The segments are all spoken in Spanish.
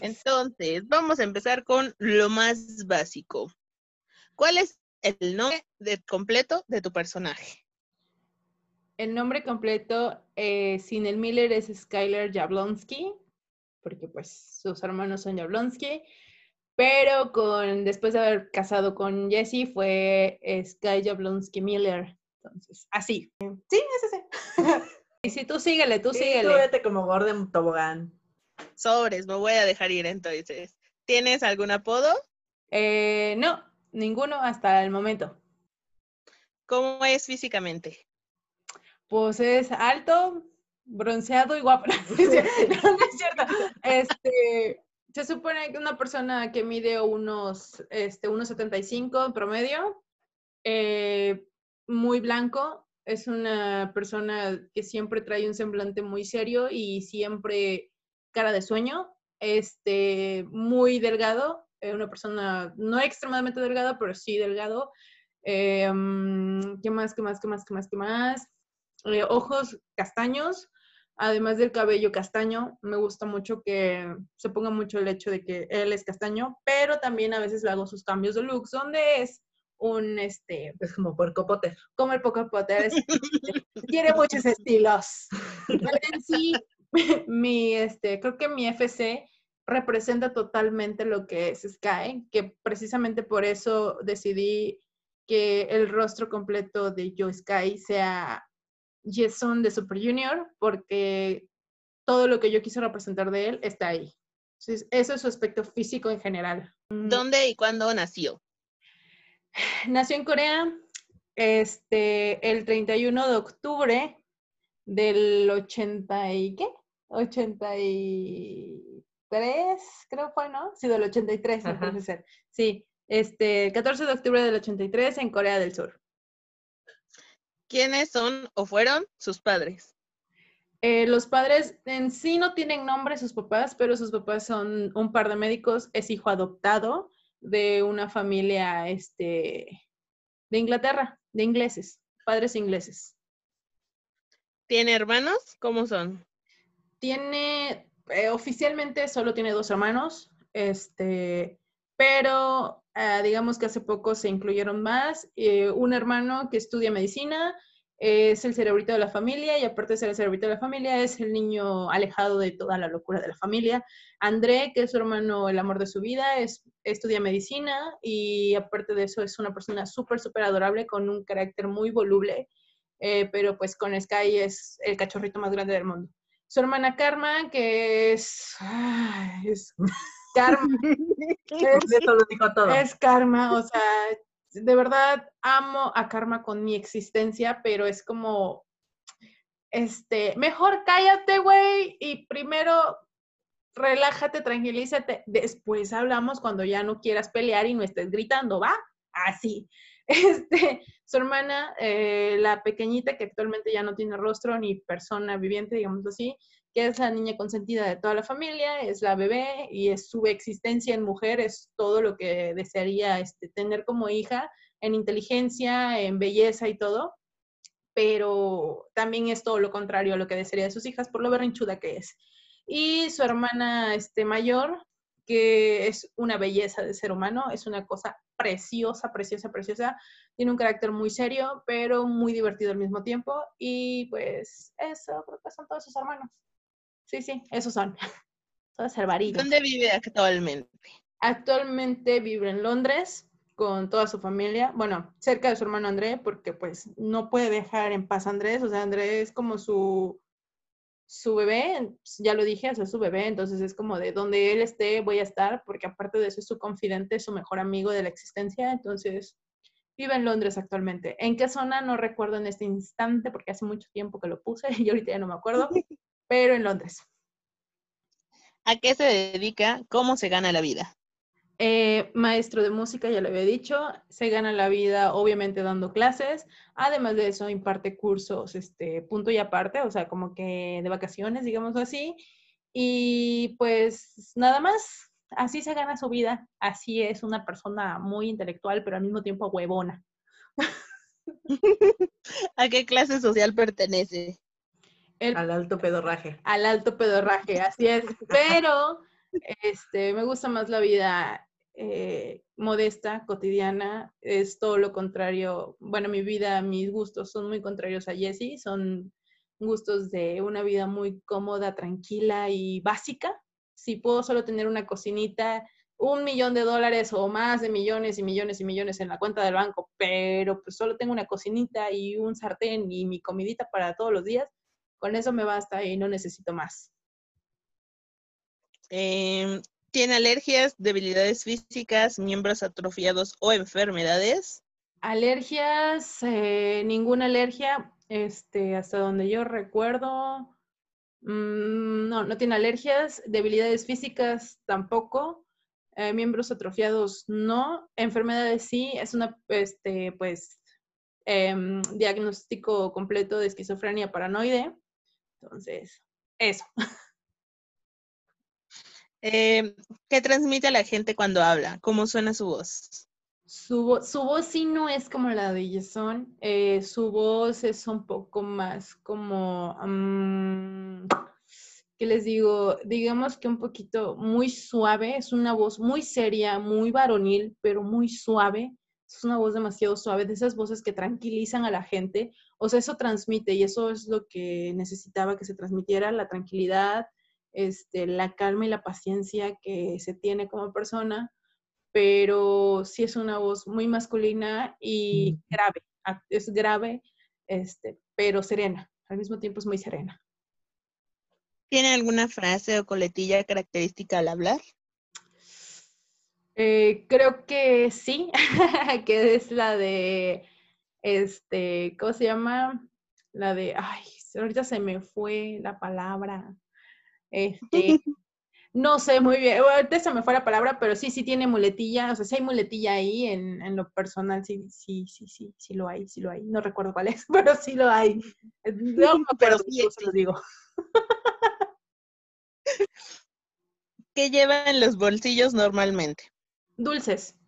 Entonces, vamos a empezar con lo más básico. ¿Cuál es el nombre completo de tu personaje? El nombre completo eh, sin el Miller es Skyler Jablonski, porque pues sus hermanos son Jablonski, pero con, después de haber casado con Jesse fue Sky Jablonski Miller. Entonces, así. Sí, es ese. y si tú síguele, tú síguele. Tú vete como Gordon Tobogán. Sobres, me voy a dejar ir entonces. ¿Tienes algún apodo? Eh, no, ninguno hasta el momento. ¿Cómo es físicamente? Pues es alto, bronceado y guapo. no, es cierto. Este, se supone que una persona que mide unos, este, unos 75 en promedio, eh, muy blanco, es una persona que siempre trae un semblante muy serio y siempre cara de sueño, este, muy delgado, eh, una persona no extremadamente delgada, pero sí delgado. Eh, mm, ¿Qué más, qué más, qué más, qué más, qué más? Eh, ojos castaños, además del cabello castaño. Me gusta mucho que se ponga mucho el hecho de que él es castaño, pero también a veces le hago sus cambios de looks, donde es un, este... Es como Porco Potter. Como el Porco Potter. tiene muchos estilos. en sí, mi, este, creo que mi FC representa totalmente lo que es Sky, que precisamente por eso decidí que el rostro completo de Joe Sky sea Jason de Super Junior, porque todo lo que yo quise representar de él está ahí. Entonces, eso es su aspecto físico en general. Mm. ¿Dónde y cuándo nació? Nació en Corea este, el 31 de octubre del 80 y qué? 83, creo fue, ¿no? Sí, del 83, puede ser. Sí, este, 14 de octubre del 83 en Corea del Sur. ¿Quiénes son o fueron sus padres? Eh, los padres en sí no tienen nombre sus papás, pero sus papás son un par de médicos, es hijo adoptado de una familia este, de Inglaterra, de ingleses, padres ingleses. ¿Tiene hermanos? ¿Cómo son? tiene, eh, oficialmente solo tiene dos hermanos, este, pero ah, digamos que hace poco se incluyeron más. Eh, un hermano que estudia medicina es el cerebrito de la familia y aparte de ser el cerebrito de la familia es el niño alejado de toda la locura de la familia. André, que es su hermano, el amor de su vida, es, estudia medicina y aparte de eso es una persona súper, súper adorable con un carácter muy voluble, eh, pero pues con Sky es el cachorrito más grande del mundo su hermana Karma, que es, es Karma. es, Karma, o sea, de verdad amo a Karma con mi existencia, pero es como, este, mejor cállate, güey, y primero relájate, tranquilízate, después hablamos cuando ya no quieras pelear y no estés gritando, ¿va? Así. Este, su hermana, eh, la pequeñita que actualmente ya no tiene rostro ni persona viviente, digamos así, que es la niña consentida de toda la familia, es la bebé y es su existencia en mujer, es todo lo que desearía este, tener como hija en inteligencia, en belleza y todo, pero también es todo lo contrario a lo que desearía de sus hijas por lo berrinchuda que es. Y su hermana este, mayor, que es una belleza de ser humano, es una cosa preciosa, preciosa, preciosa. Tiene un carácter muy serio, pero muy divertido al mismo tiempo. Y pues eso, creo que son todos sus hermanos. Sí, sí, esos son. Todos salvarillos. ¿Dónde vive actualmente? Actualmente vive en Londres con toda su familia, bueno, cerca de su hermano André, porque pues no puede dejar en paz a Andrés, o sea, Andrés es como su, su bebé, ya lo dije, o su bebé, entonces es como de donde él esté voy a estar, porque aparte de eso es su confidente, su mejor amigo de la existencia, entonces vive en Londres actualmente. ¿En qué zona? No recuerdo en este instante, porque hace mucho tiempo que lo puse y ahorita ya no me acuerdo, pero en Londres. ¿A qué se dedica? ¿Cómo se gana la vida? Eh, maestro de música, ya lo había dicho, se gana la vida obviamente dando clases, además de eso imparte cursos, este, punto y aparte, o sea, como que de vacaciones, digamos así, y pues nada más, así se gana su vida, así es una persona muy intelectual, pero al mismo tiempo huevona. ¿A qué clase social pertenece? El- Al alto pedorraje. al alto pedorraje, así es. Pero este, me gusta más la vida eh, modesta, cotidiana. Es todo lo contrario. Bueno, mi vida, mis gustos son muy contrarios a Jessie. Son gustos de una vida muy cómoda, tranquila y básica. Si puedo solo tener una cocinita, un millón de dólares o más de millones y millones y millones en la cuenta del banco, pero pues solo tengo una cocinita y un sartén y mi comidita para todos los días, con eso me basta y no necesito más. Em, ¿Tiene alergias, debilidades físicas, miembros atrofiados o enfermedades? Alergias, eh, ninguna alergia, este, hasta donde yo recuerdo. mm, no, no tiene alergias, debilidades físicas tampoco, eh, miembros atrofiados no, enfermedades sí, es una, este, pues, em, diagnóstico completo de esquizofrenia paranoide. Entonces, eso. Em, ¿Qué transmite a la gente cuando habla? ¿Cómo suena su voz? Su, su voz sí no es como la de Jason, eh, su voz es un poco más como, mm, ¿qué les digo? Digamos que un poquito muy suave, es una voz muy seria, muy varonil, pero muy suave. Es una voz demasiado suave, de esas voces que tranquilizan a la gente. O sea, eso transmite y eso es lo que necesitaba que se transmitiera, la tranquilidad, este, la calma y la paciencia que se tiene como persona pero sí es una voz muy masculina y grave. Es grave, este, pero serena. Al mismo tiempo es muy serena. ¿Tiene alguna frase o coletilla característica al hablar? Eh, creo que sí, que es la de, este, ¿cómo se llama? La de, ay, ahorita se me fue la palabra. Este, no sé muy bien, ahorita se me fue la palabra, pero sí, sí tiene muletilla, o sea, sí hay muletilla ahí en, en lo personal, sí, sí, sí, sí, sí lo hay, sí lo hay. No recuerdo cuál es, pero sí lo hay. Eh, No Pero sí se lo digo. ¿Qué lleva en los bolsillos normalmente? Dulces.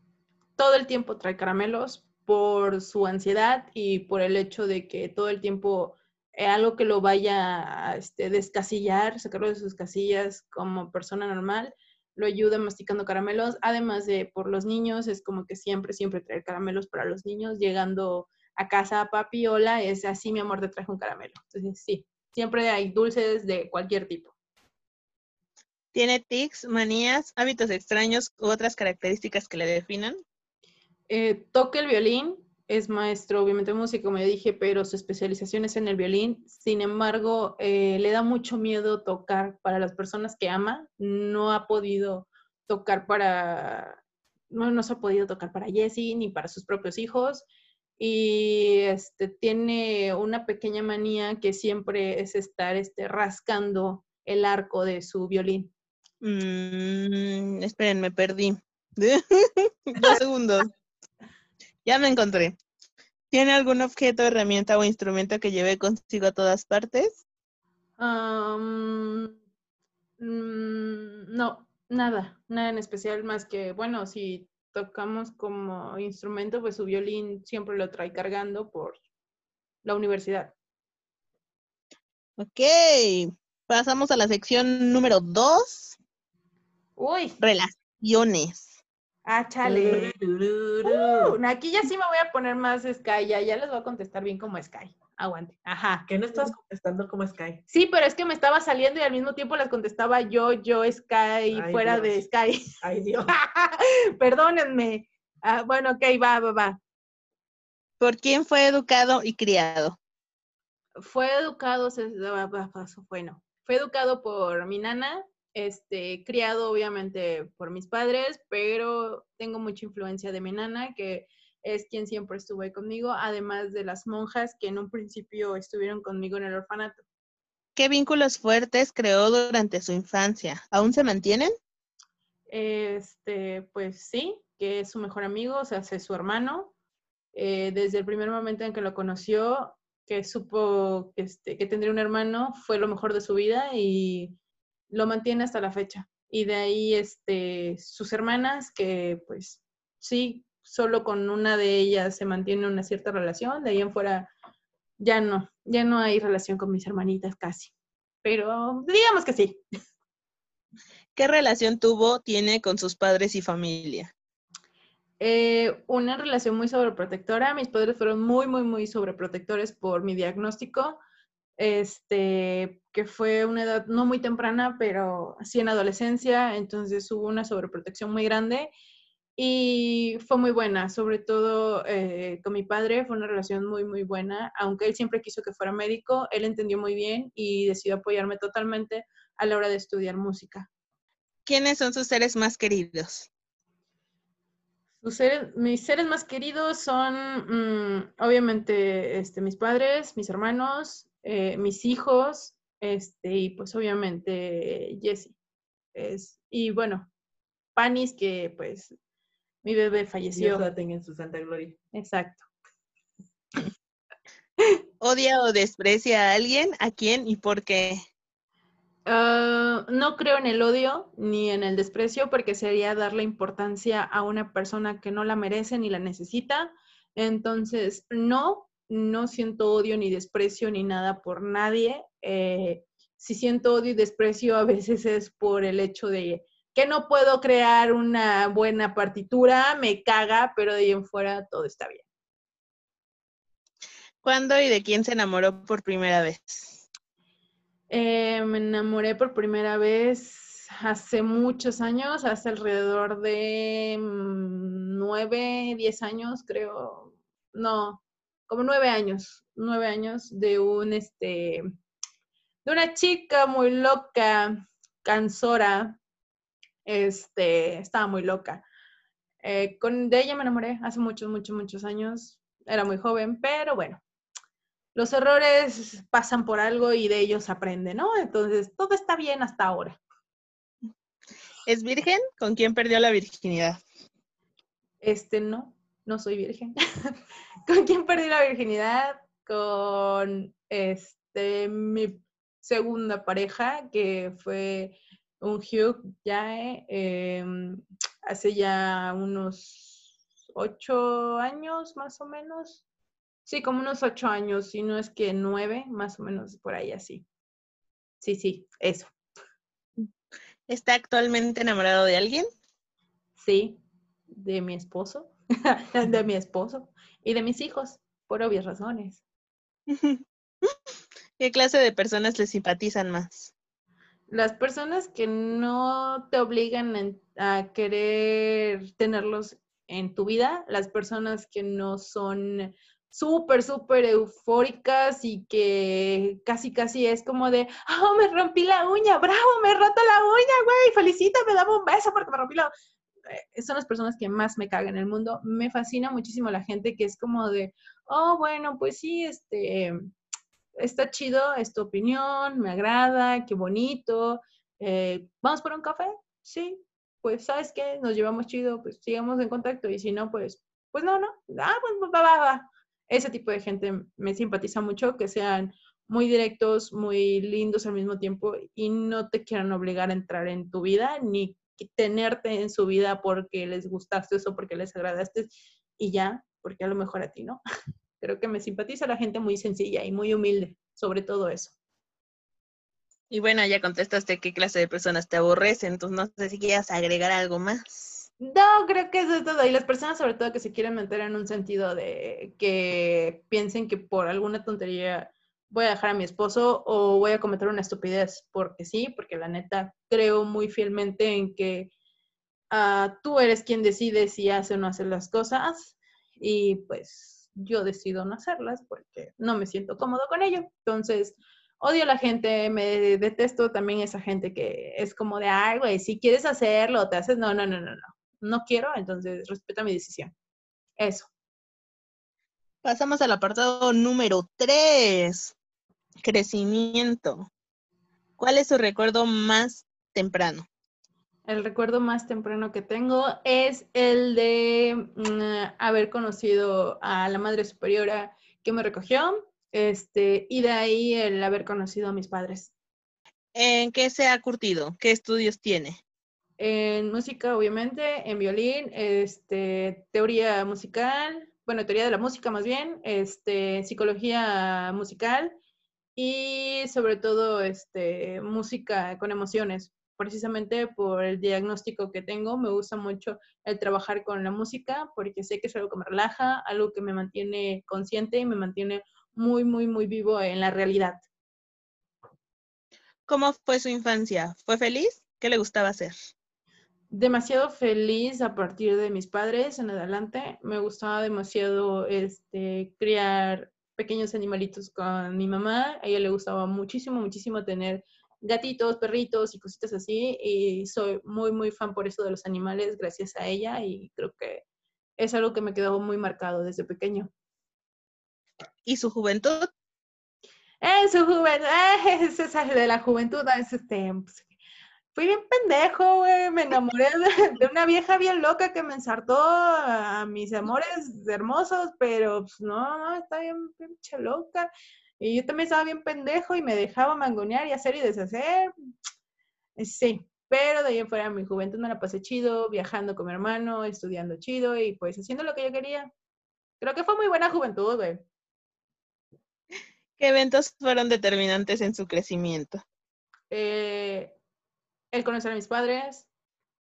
Todo el tiempo trae caramelos por su ansiedad y por el hecho de que todo el tiempo eh, algo que lo vaya a este, descasillar, sacarlo de sus casillas como persona normal, lo ayuda masticando caramelos. Además de por los niños, es como que siempre, siempre traer caramelos para los niños. Llegando a casa, papi, hola, es así, mi amor, te traje un caramelo. Entonces, sí, siempre hay dulces de cualquier tipo. ¿Tiene tics, manías, hábitos extraños u otras características que le definan? Eh, toca el violín, es maestro obviamente de música, como ya dije, pero su especialización es en el violín. Sin embargo, eh, le da mucho miedo tocar para las personas que ama. No ha podido tocar para, no, no se ha podido tocar para Jessie ni para sus propios hijos. Y este, tiene una pequeña manía que siempre es estar este, rascando el arco de su violín. Mm, esperen, me perdí. Dos segundos. Ya me encontré. ¿Tiene algún objeto, herramienta o instrumento que lleve consigo a todas partes? Mm, no, nada, nada en especial más que, bueno, si tocamos como instrumento, pues su violín siempre lo trae cargando por la universidad. Ok. Pasamos a la sección número dos, Uy, relaciones. ah, chale. Uh, aquí ya sí me voy a poner más Sky, ya, ya les voy a contestar bien como Sky. Aguante. Ajá. ¿Qué no estás contestando como Sky? Sí, pero es que me estaba saliendo y al mismo tiempo las contestaba yo, yo, Sky, Ay, fuera de. Sky. Ay, Dios. Perdónenme. Ah, bueno, ok, va, va, va. ¿Por quién fue educado y criado? fue educado, se- bueno, fue educado por mi nana, este, criado obviamente por mis padres, pero tengo mucha influencia de mi nana, que es quien siempre estuvo ahí conmigo, además de las monjas que en un principio estuvieron conmigo en el orfanato. ¿Qué vínculos fuertes creó durante su infancia? ¿Aún se mantienen? Este, pues sí, que es su mejor amigo, o sea, es su hermano. Eh, desde el primer momento en que lo conoció, que supo que, este, que tendría un hermano, fue lo mejor de su vida y lo mantiene hasta la fecha. Y de ahí, este, sus hermanas, que pues sí, solo con una de ellas se mantiene una cierta relación, de ahí en fuera ya no, ya no hay relación con mis hermanitas casi. Pero digamos que sí. ¿Qué relación tuvo, tiene con sus padres y familia? Eh, una relación muy sobreprotectora. Mis padres fueron muy, muy, muy sobreprotectores por mi diagnóstico, este, que fue una edad no muy temprana, pero sí en adolescencia, entonces hubo una sobreprotección muy grande y fue muy buena, sobre todo eh, con mi padre, fue una relación muy, muy buena, aunque él siempre quiso que fuera médico, él entendió muy bien y decidió apoyarme totalmente a la hora de estudiar música. ¿Quiénes son sus seres más queridos? Sus seres, mis seres más queridos son, mm, obviamente, este, mis padres, mis hermanos, eh, mis hijos, este, y pues obviamente Jesse. Es, y bueno, Panis, que pues mi bebé falleció. Dios la tenga en su santa gloria. Exacto. ¿Odia o desprecia a alguien? ¿A quién y por qué? Ah, no creo en el odio ni en el desprecio porque sería darle importancia a una persona que no la merece ni la necesita. Entonces, no, no siento odio ni desprecio ni nada por nadie. Eh, si siento odio y desprecio a veces es por el hecho de que no puedo crear una buena partitura, me caga, pero de ahí en fuera todo está bien. ¿Cuándo y de quién se enamoró por primera vez? Eh, me enamoré por primera vez hace muchos años, hace alrededor de mm, nueve, diez años, creo. No, como nueve años, nueve años de un, este, de una chica muy loca, cansora, este, estaba muy loca. Eh, con, de ella me enamoré hace muchos, muchos, muchos años. Era muy joven, pero bueno, los errores pasan por algo y de ellos aprende, ¿no? Entonces, todo está bien hasta ahora. ¿Es virgen? ¿Con quién perdió la virginidad? Este, no, no soy virgen. ¿Con quién perdí la virginidad? Con este, mi segunda pareja, que fue un Hugh ya em, hace ya unos ocho años más o menos. Sí, como unos ocho años, si no es que nueve, más o menos por ahí así. Sí, sí, eso. ¿Está actualmente enamorado de alguien? Sí, de mi esposo, de mi esposo y de mis hijos, por obvias razones. ¿Qué clase de personas le simpatizan más? las personas que no te obligan a querer tenerlos en tu vida, las personas que no son súper, súper eufóricas y que casi, casi es como de, oh, me rompí la uña, bravo, me roto la uña, güey, felicítame, dame un beso porque me rompí la eh, son las personas que más me cagan en el mundo. Me fascina muchísimo la gente que es como de, oh, bueno, pues sí, este, está chido, es tu opinión, me agrada, qué bonito. Eh, ¿Vamos por un café? Sí, pues sabes qué, nos llevamos chido, pues sigamos en contacto y si no, pues, pues no, no, ah, pues va, va, va. Ese tipo de gente me simpatiza mucho, que sean muy directos, muy lindos al mismo tiempo y no te quieran obligar a entrar en tu vida ni tenerte en su vida porque les gustaste o porque les agradaste y ya, porque a lo mejor a ti no. Creo que me simpatiza la gente muy sencilla y muy humilde sobre todo eso. Y bueno, ya contestaste qué clase de personas te aborrecen, entonces no sé si quieras agregar algo más. No, creo que eso es todo. Y las personas sobre todo que se quieren meter en un sentido de que piensen que por alguna tontería voy a dejar a mi esposo o voy a cometer una estupidez, porque sí, porque la neta creo muy fielmente en que ah, tú eres quien decide si hace o no hace las cosas y pues yo decido no hacerlas porque no me siento cómodo con ello. Entonces, odio a la gente, me detesto también esa gente que es como de, ay, güey, si quieres hacerlo, te haces, no, no, no, no, no, no quiero, entonces respeta mi decisión. Eso. Pasamos al apartado número 3, crecimiento. ¿Cuál es su recuerdo más temprano? El recuerdo más temprano que tengo es el de mm, haber conocido a la madre superiora que me recogió, este, y de ahí el haber conocido a mis padres. ¿En qué se ha curtido? ¿Qué estudios tiene? En música, obviamente, en violín, este, teoría musical, bueno, teoría de la música más bien, este, psicología musical y sobre todo este, música con emociones. Precisamente por el diagnóstico que tengo, me gusta mucho el trabajar con la música porque sé que es algo que me relaja, algo que me mantiene consciente y me mantiene muy, muy, muy vivo en la realidad. ¿Cómo fue su infancia? ¿Fue feliz? ¿Qué le gustaba hacer? demasiado feliz a partir de mis padres en adelante. Me gustaba demasiado este, criar pequeños animalitos con mi mamá. A ella le gustaba muchísimo, muchísimo tener gatitos, perritos y cositas así. Y soy muy, muy fan por eso de los animales, gracias a ella. Y creo que es algo que me quedó muy marcado desde pequeño. ¿Y su juventud? En su juventud, eh, es esa de la juventud, es este, pues, fui bien pendejo, güey. Me enamoré de, una vieja bien loca que me ensartó a mis amores hermosos, pero pues no, no, está bien pinche loca. Y yo también estaba bien pendejo y me dejaba mangonear y hacer y deshacer. Sí, pero de ahí en fuera mi juventud me la pasé chido, viajando con mi hermano, estudiando chido y pues haciendo lo que yo quería. Creo que fue muy buena juventud, güey. ¿Qué eventos fueron determinantes en su crecimiento? Eh, el conocer a mis padres,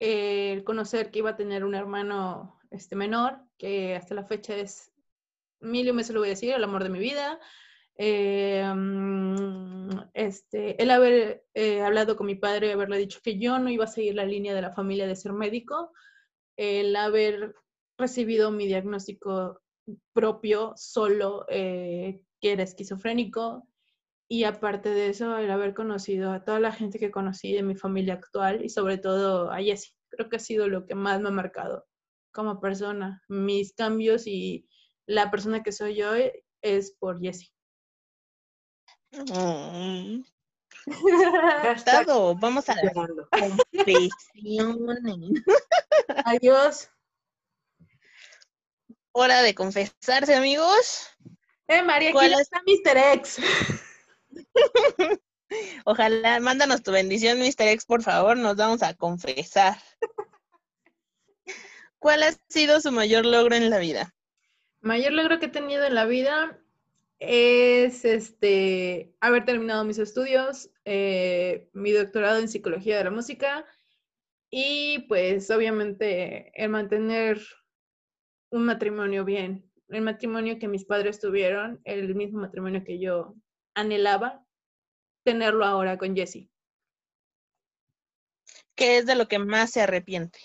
el conocer que iba a tener un hermano este, menor, que hasta la fecha es, mil me se lo voy a decir, el amor de mi vida. Mm, este, el haber eh, hablado con mi padre, haberle dicho que yo no iba a seguir la línea de la familia de ser médico, el haber recibido mi diagnóstico propio solo, eh, que era esquizofrénico, y aparte de eso, el haber conocido a toda la gente que conocí de mi familia actual y sobre todo a Jessie, creo que ha sido lo que más me ha marcado como persona. Mis cambios y la persona que soy yo es por Jessie. Mm. Vamos a la Adiós. Hora de confesarse, amigos. Eh, María, aquí está Mr. X. Ojalá, mándanos tu bendición, Mr. X, por favor, nos vamos a confesar. ¿Cuál ha sido su mayor logro en la vida? Mayor logro que he tenido en la vida es este haber terminado mis estudios, eh, mi doctorado en psicología de la música y pues obviamente el mantener un matrimonio bien, el matrimonio que mis padres tuvieron, el mismo matrimonio que yo anhelaba tenerlo ahora con Jessie. ¿Qué es de lo que más se arrepiente?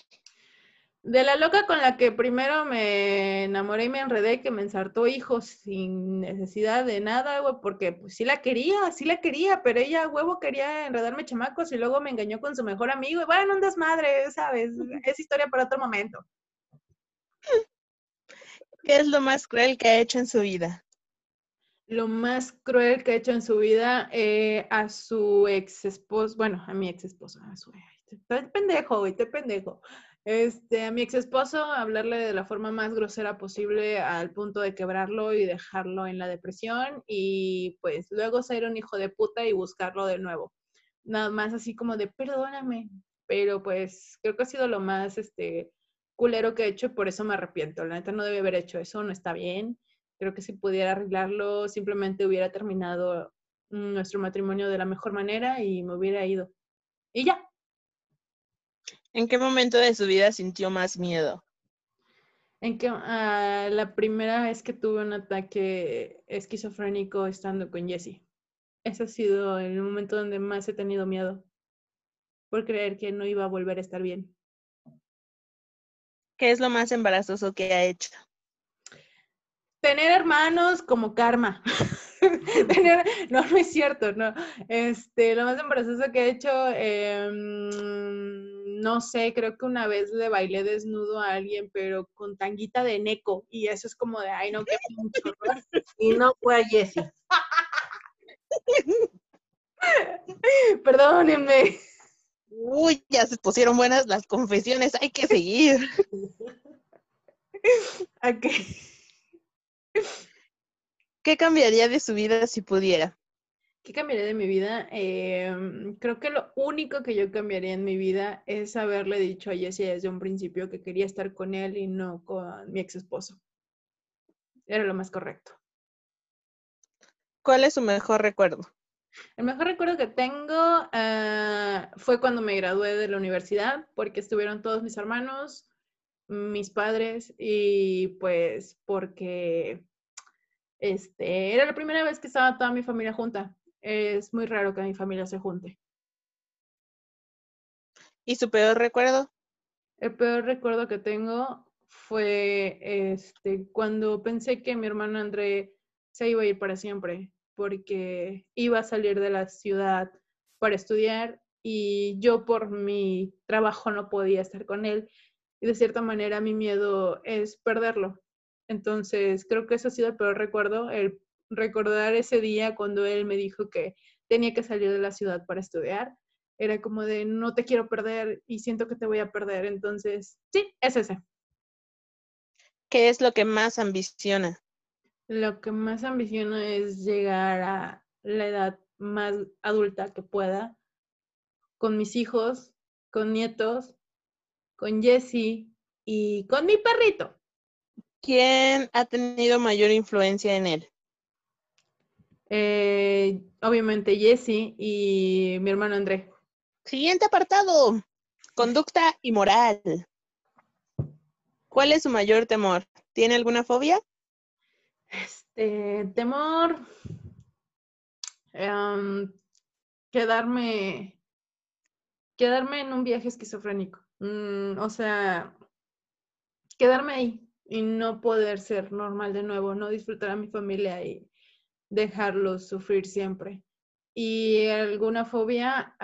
De la loca con la que primero me enamoré y me enredé, que me ensartó hijos sin necesidad de nada, güey, porque pues sí la quería, sí la quería, pero ella, huevo, quería enredarme chamacos y luego me engañó con su mejor amigo. Y bueno, un desmadre, ¿sabes? Es historia para otro momento. ¿Qué es lo más cruel que ha hecho en su vida? Lo más cruel que ha hecho en su vida eh, a su ex esposo, bueno, a mi ex esposo, a su, te pendejo, güey, te pendejo. Este, a mi ex esposo, hablarle de la forma más grosera posible al punto de quebrarlo y dejarlo en la depresión y pues luego ser un hijo de puta y buscarlo de nuevo. Nada más así como de perdóname, pero pues creo que ha sido lo más, este, culero que he hecho, por eso me arrepiento. La neta no debe haber hecho eso, no está bien Creo que si pudiera arreglarlo, simplemente hubiera terminado nuestro matrimonio de la mejor manera y me hubiera ido. Y ya. ¿En qué momento de su vida sintió más miedo? En que ah, la primera vez que tuve un ataque esquizofrénico estando con Jessie. Ese ha sido el momento donde más he tenido miedo por creer que no iba a volver a estar bien. ¿Qué es lo más embarazoso que ha hecho? Tener hermanos como karma. no, no es cierto, no. Este, lo más embarazoso que he hecho, em, no sé, creo que una vez le bailé desnudo a alguien, pero con tanguita de neco, y eso es como de, ay, no, qué mucho. Y no fue a Jessie. Perdónenme. Uy, ya se pusieron buenas las confesiones, hay que seguir. ¿A qué? ¿Qué cambiaría de su vida si pudiera? ¿Qué cambiaría de mi vida? Em, creo que lo único que yo cambiaría en mi vida es haberle dicho a Jesse desde un principio que quería estar con él y no con mi ex esposo. Era lo más correcto. ¿Cuál es su mejor recuerdo? El mejor recuerdo que tengo ah, fue cuando me gradué de la universidad, porque estuvieron todos mis hermanos, mis padres y pues porque este, era la primera vez que estaba toda mi familia junta es muy raro que mi familia se junte. ¿Y su peor recuerdo? El peor recuerdo que tengo fue este, cuando pensé que mi hermano André se iba a ir para siempre, porque iba a salir de la ciudad para estudiar y yo por mi trabajo no podía estar con él. Y de cierta manera mi miedo es perderlo. Entonces creo que eso ha sido el peor recuerdo, el recordar ese día cuando él me dijo que tenía que salir de la ciudad para estudiar. Era como de, no te quiero perder y siento que te voy a perder. Entonces, sí, es ese. ¿Qué es lo que más ambiciona? Lo que más ambiciono es llegar a la edad más adulta que pueda, con mis hijos, con nietos, con Jesse y con mi perrito. ¿Quién ha tenido mayor influencia en él? Eh, obviamente Jesse y mi hermano André. Siguiente apartado, conducta y moral. ¿Cuál es su mayor temor? ¿Tiene alguna fobia? Este, temor, em, quedarme, quedarme en un viaje esquizofrénico. Mm, o sea, quedarme ahí y no poder ser normal de nuevo, no disfrutar a mi familia y dejarlos sufrir siempre. ¿Y alguna fobia?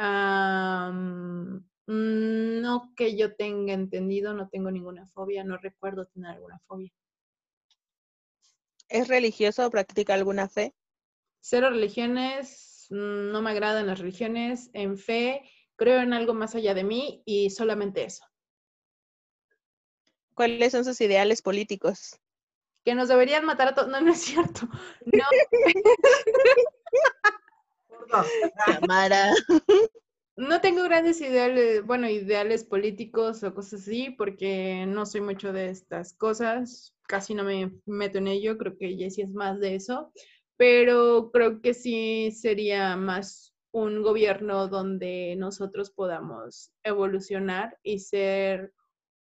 no que yo tenga entendido, no tengo ninguna fobia, no recuerdo tener alguna fobia. ¿Es religioso o practica alguna fe? Cero religiones, mm, no me agradan las religiones. En fe, creo en algo más allá de mí y solamente eso. ¿Cuáles son sus ideales políticos? que nos deberían matar a todos. No, no es cierto. No. Cámara. No tengo grandes ideales, bueno, ideales políticos o cosas así, porque no soy mucho de estas cosas. Casi no me meto en ello. Creo que Jessie es más de eso. Pero creo que sí sería más un gobierno donde nosotros podamos evolucionar y ser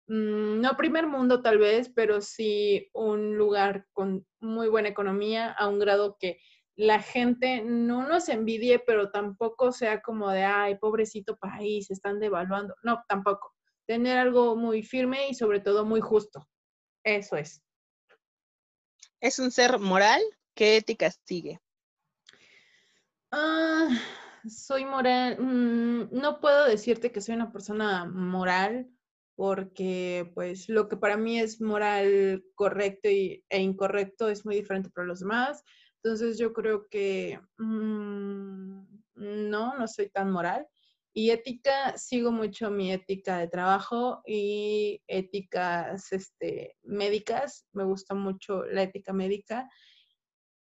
Mm, no primer mundo tal vez, pero sí un lugar con muy buena economía a un grado que la gente no nos envidie, pero tampoco sea como de, ay, pobrecito país, están devaluando. No, tampoco. Tener algo muy firme y sobre todo muy justo. Eso es. ¿Es un ser moral? ¿Qué ética sigue? Ah, soy moral. Mm, no puedo decirte que soy una persona moral porque pues lo que para mí es moral correcto y, e incorrecto es muy diferente para los demás. Entonces yo creo que mm, no, no soy tan moral. Y ética, sigo mucho mi ética de trabajo y éticas este, médicas. Me gusta mucho la ética médica.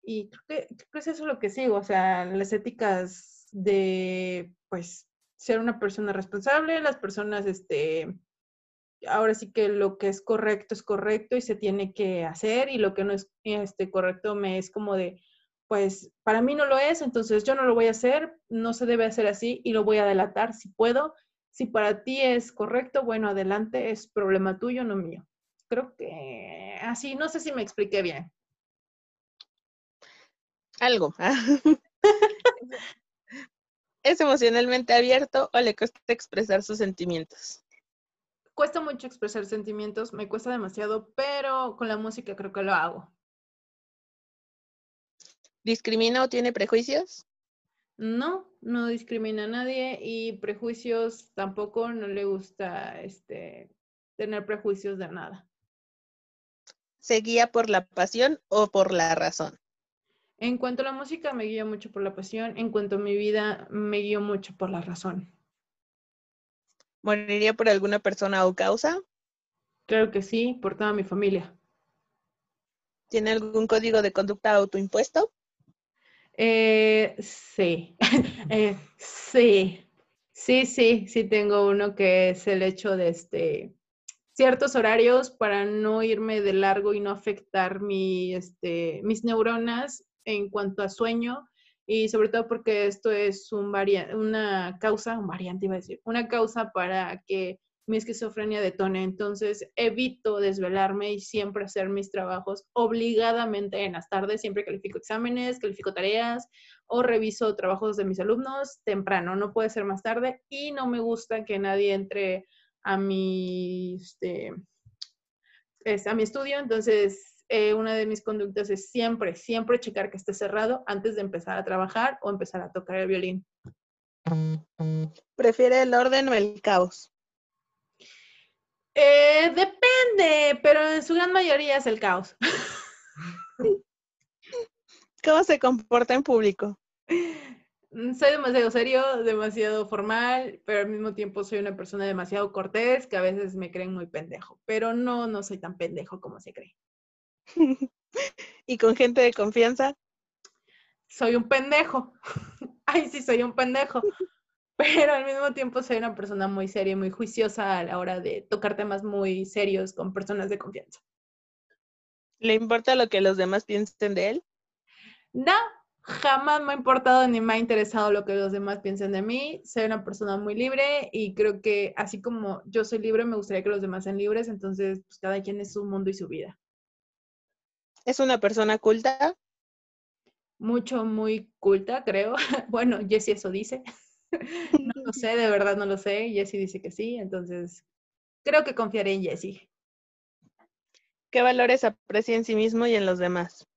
Y creo que, creo que es eso lo que sigo, o sea, las éticas de, pues, ser una persona responsable, las personas, este, ahora sí que lo que es correcto es correcto y se tiene que hacer y lo que no es este, correcto me es como de, pues para mí no lo es, entonces yo no lo voy a hacer, no se debe hacer así y lo voy a delatar si puedo. Si para ti es correcto, bueno, adelante, es problema tuyo, no mío. Creo que así, no sé si me expliqué bien. Algo. ¿Es emocionalmente abierto o le cuesta expresar sus sentimientos? cuesta mucho expresar sentimientos, me cuesta demasiado, pero con la música creo que lo hago. ¿Discrimina o tiene prejuicios? No, no discrimina a nadie y prejuicios tampoco no le gusta este tener prejuicios de nada. ¿Se guía por la pasión o por la razón? En cuanto a la música, me guío mucho por la pasión. En cuanto a mi vida, me guío mucho por la razón. ¿Moriría por alguna persona o causa? Claro que sí, por toda mi familia. ¿Tiene algún código de conducta autoimpuesto? Eh, sí, Eh, sí, sí, sí, sí tengo uno que es el hecho de este ciertos horarios para no irme de largo y no afectar mi, este, mis neuronas en cuanto a sueño y sobre todo porque esto es una causa, un variante iba a decir, una causa para que mi esquizofrenia detone. Entonces evito desvelarme y siempre hacer mis trabajos obligadamente en las tardes. Siempre califico exámenes, califico tareas o reviso trabajos de mis alumnos temprano. No puede ser más tarde y no me gusta que nadie entre a mi, este, es- a mi estudio. Entonces, eh, una de mis conductas es siempre, siempre checar que esté cerrado antes de empezar a trabajar o empezar a tocar el violín. ¿Prefiere el orden o el caos? Eh, depende, pero en su gran mayoría es el caos. ¿Cómo se comporta en público? Mm, Soy demasiado serio, demasiado formal, pero al mismo tiempo soy una persona demasiado cortés que a veces me creen muy pendejo, pero no, no soy tan pendejo como se cree. ¿Y con gente de confianza? Soy un pendejo. Ay, sí, soy un pendejo. Pero al mismo tiempo soy una persona muy seria y muy juiciosa a la hora de tocar temas muy serios con personas de confianza. ¿Le importa lo que los demás piensen de él? No, jamás me ha importado ni me ha interesado lo que los demás piensen de mí. Soy una persona muy libre y creo que así como yo soy libre, me gustaría que los demás sean libres. Entonces, pues cada quien es su mundo y su vida. ¿Es una persona culta? Mucho, muy culta, creo. Bueno, Jessie eso dice. No lo sé, de verdad no lo sé. Jessie dice que sí, entonces creo que confiaré en Jessie. ¿Qué valores aprecia en sí mismo y en los demás?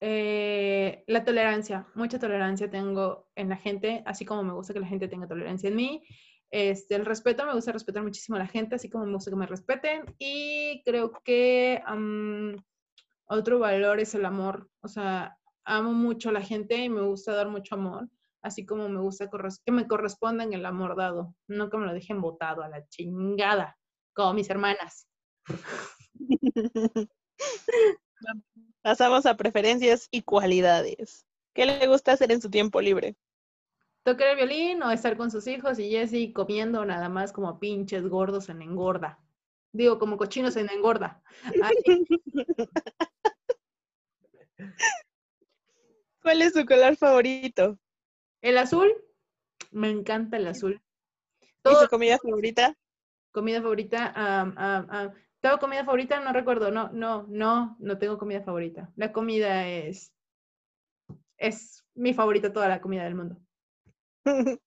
Eh, la tolerancia, mucha tolerancia tengo en la gente, así como me gusta que la gente tenga tolerancia en mí. Este, el respeto, me gusta respetar muchísimo a la gente, así como me gusta que me respeten. Y creo que otro valor es el amor. O sea, amo mucho a la gente y me gusta dar mucho amor, así como me gusta que me correspondan el amor dado, no que me lo dejen botado a la chingada, como mis hermanas. Pasamos a preferencias y cualidades. ¿Qué le gusta hacer en su tiempo libre? tocar el violín o estar con sus hijos y Jesse comiendo nada más como pinches gordos en engorda. Digo, como cochinos en engorda. Ay, ¿Cuál es su color favorito? el azul, me encanta el azul. ¿Y Todo, su comida favorita? comida favorita. ¿Tengo comida favorita? No recuerdo, no, no, no, no tengo comida favorita. La comida es, es mi favorita, toda la comida del mundo.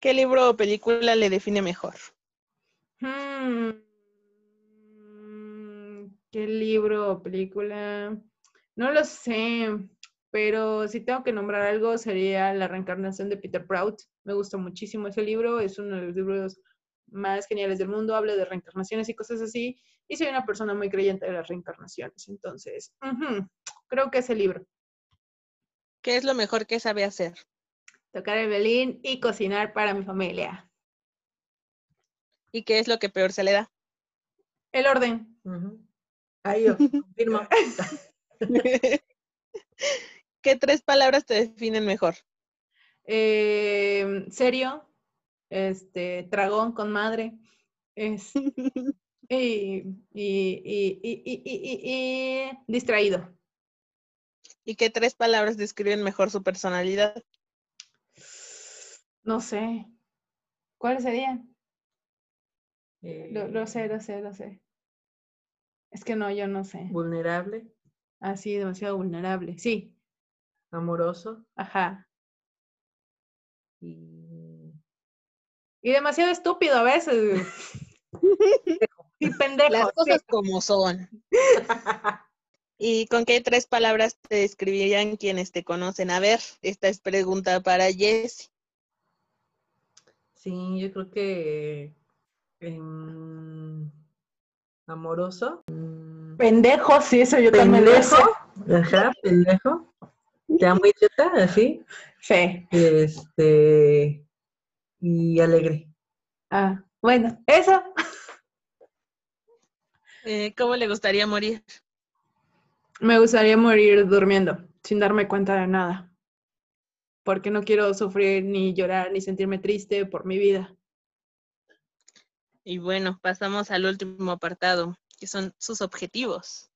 ¿Qué libro o película le define mejor? Hmm, ¿Qué libro o película? No lo sé, pero si tengo que nombrar algo sería La reencarnación de Peter Prout. Me gusta muchísimo ese libro, es uno de los libros más geniales del mundo, habla de reencarnaciones y cosas así, y soy una persona muy creyente de las reencarnaciones, entonces, creo que ese libro, ¿Qué es lo mejor que sabe hacer? tocar el violín y cocinar para mi familia. ¿Y qué es lo que peor se le da? El orden. Ahí yo confirmo. ¿Qué tres palabras te definen mejor? eh, serio, este, dragón con madre, es, y, y, y, y, y, y- y- y distraído. ¿Y qué tres palabras describen mejor su personalidad? No sé. ¿Cuáles serían? Lo, lo sé, Eh, lo sé, lo sé. Es que no, yo no sé. Vulnerable, Así, demasiado vulnerable. Sí, amoroso ajá. y Y demasiado estúpido a veces. Y pendejo. Las sí. cosas como son. ¿Y con qué tres palabras te describirían quienes te conocen? A ver, esta es pregunta para Jess. sí, yo creo que em, amoroso, mm, Pendejo, sí, eso yo también lo sé. ajá, pendejo, te amo idiota, así, Sí. este y alegre. Ah, bueno, eso. Eh, ¿Cómo le gustaría morir? Me gustaría morir durmiendo, sin darme cuenta de nada. porque no quiero sufrir ni llorar ni sentirme triste por mi vida. Y bueno, pasamos al último apartado, que son sus objetivos.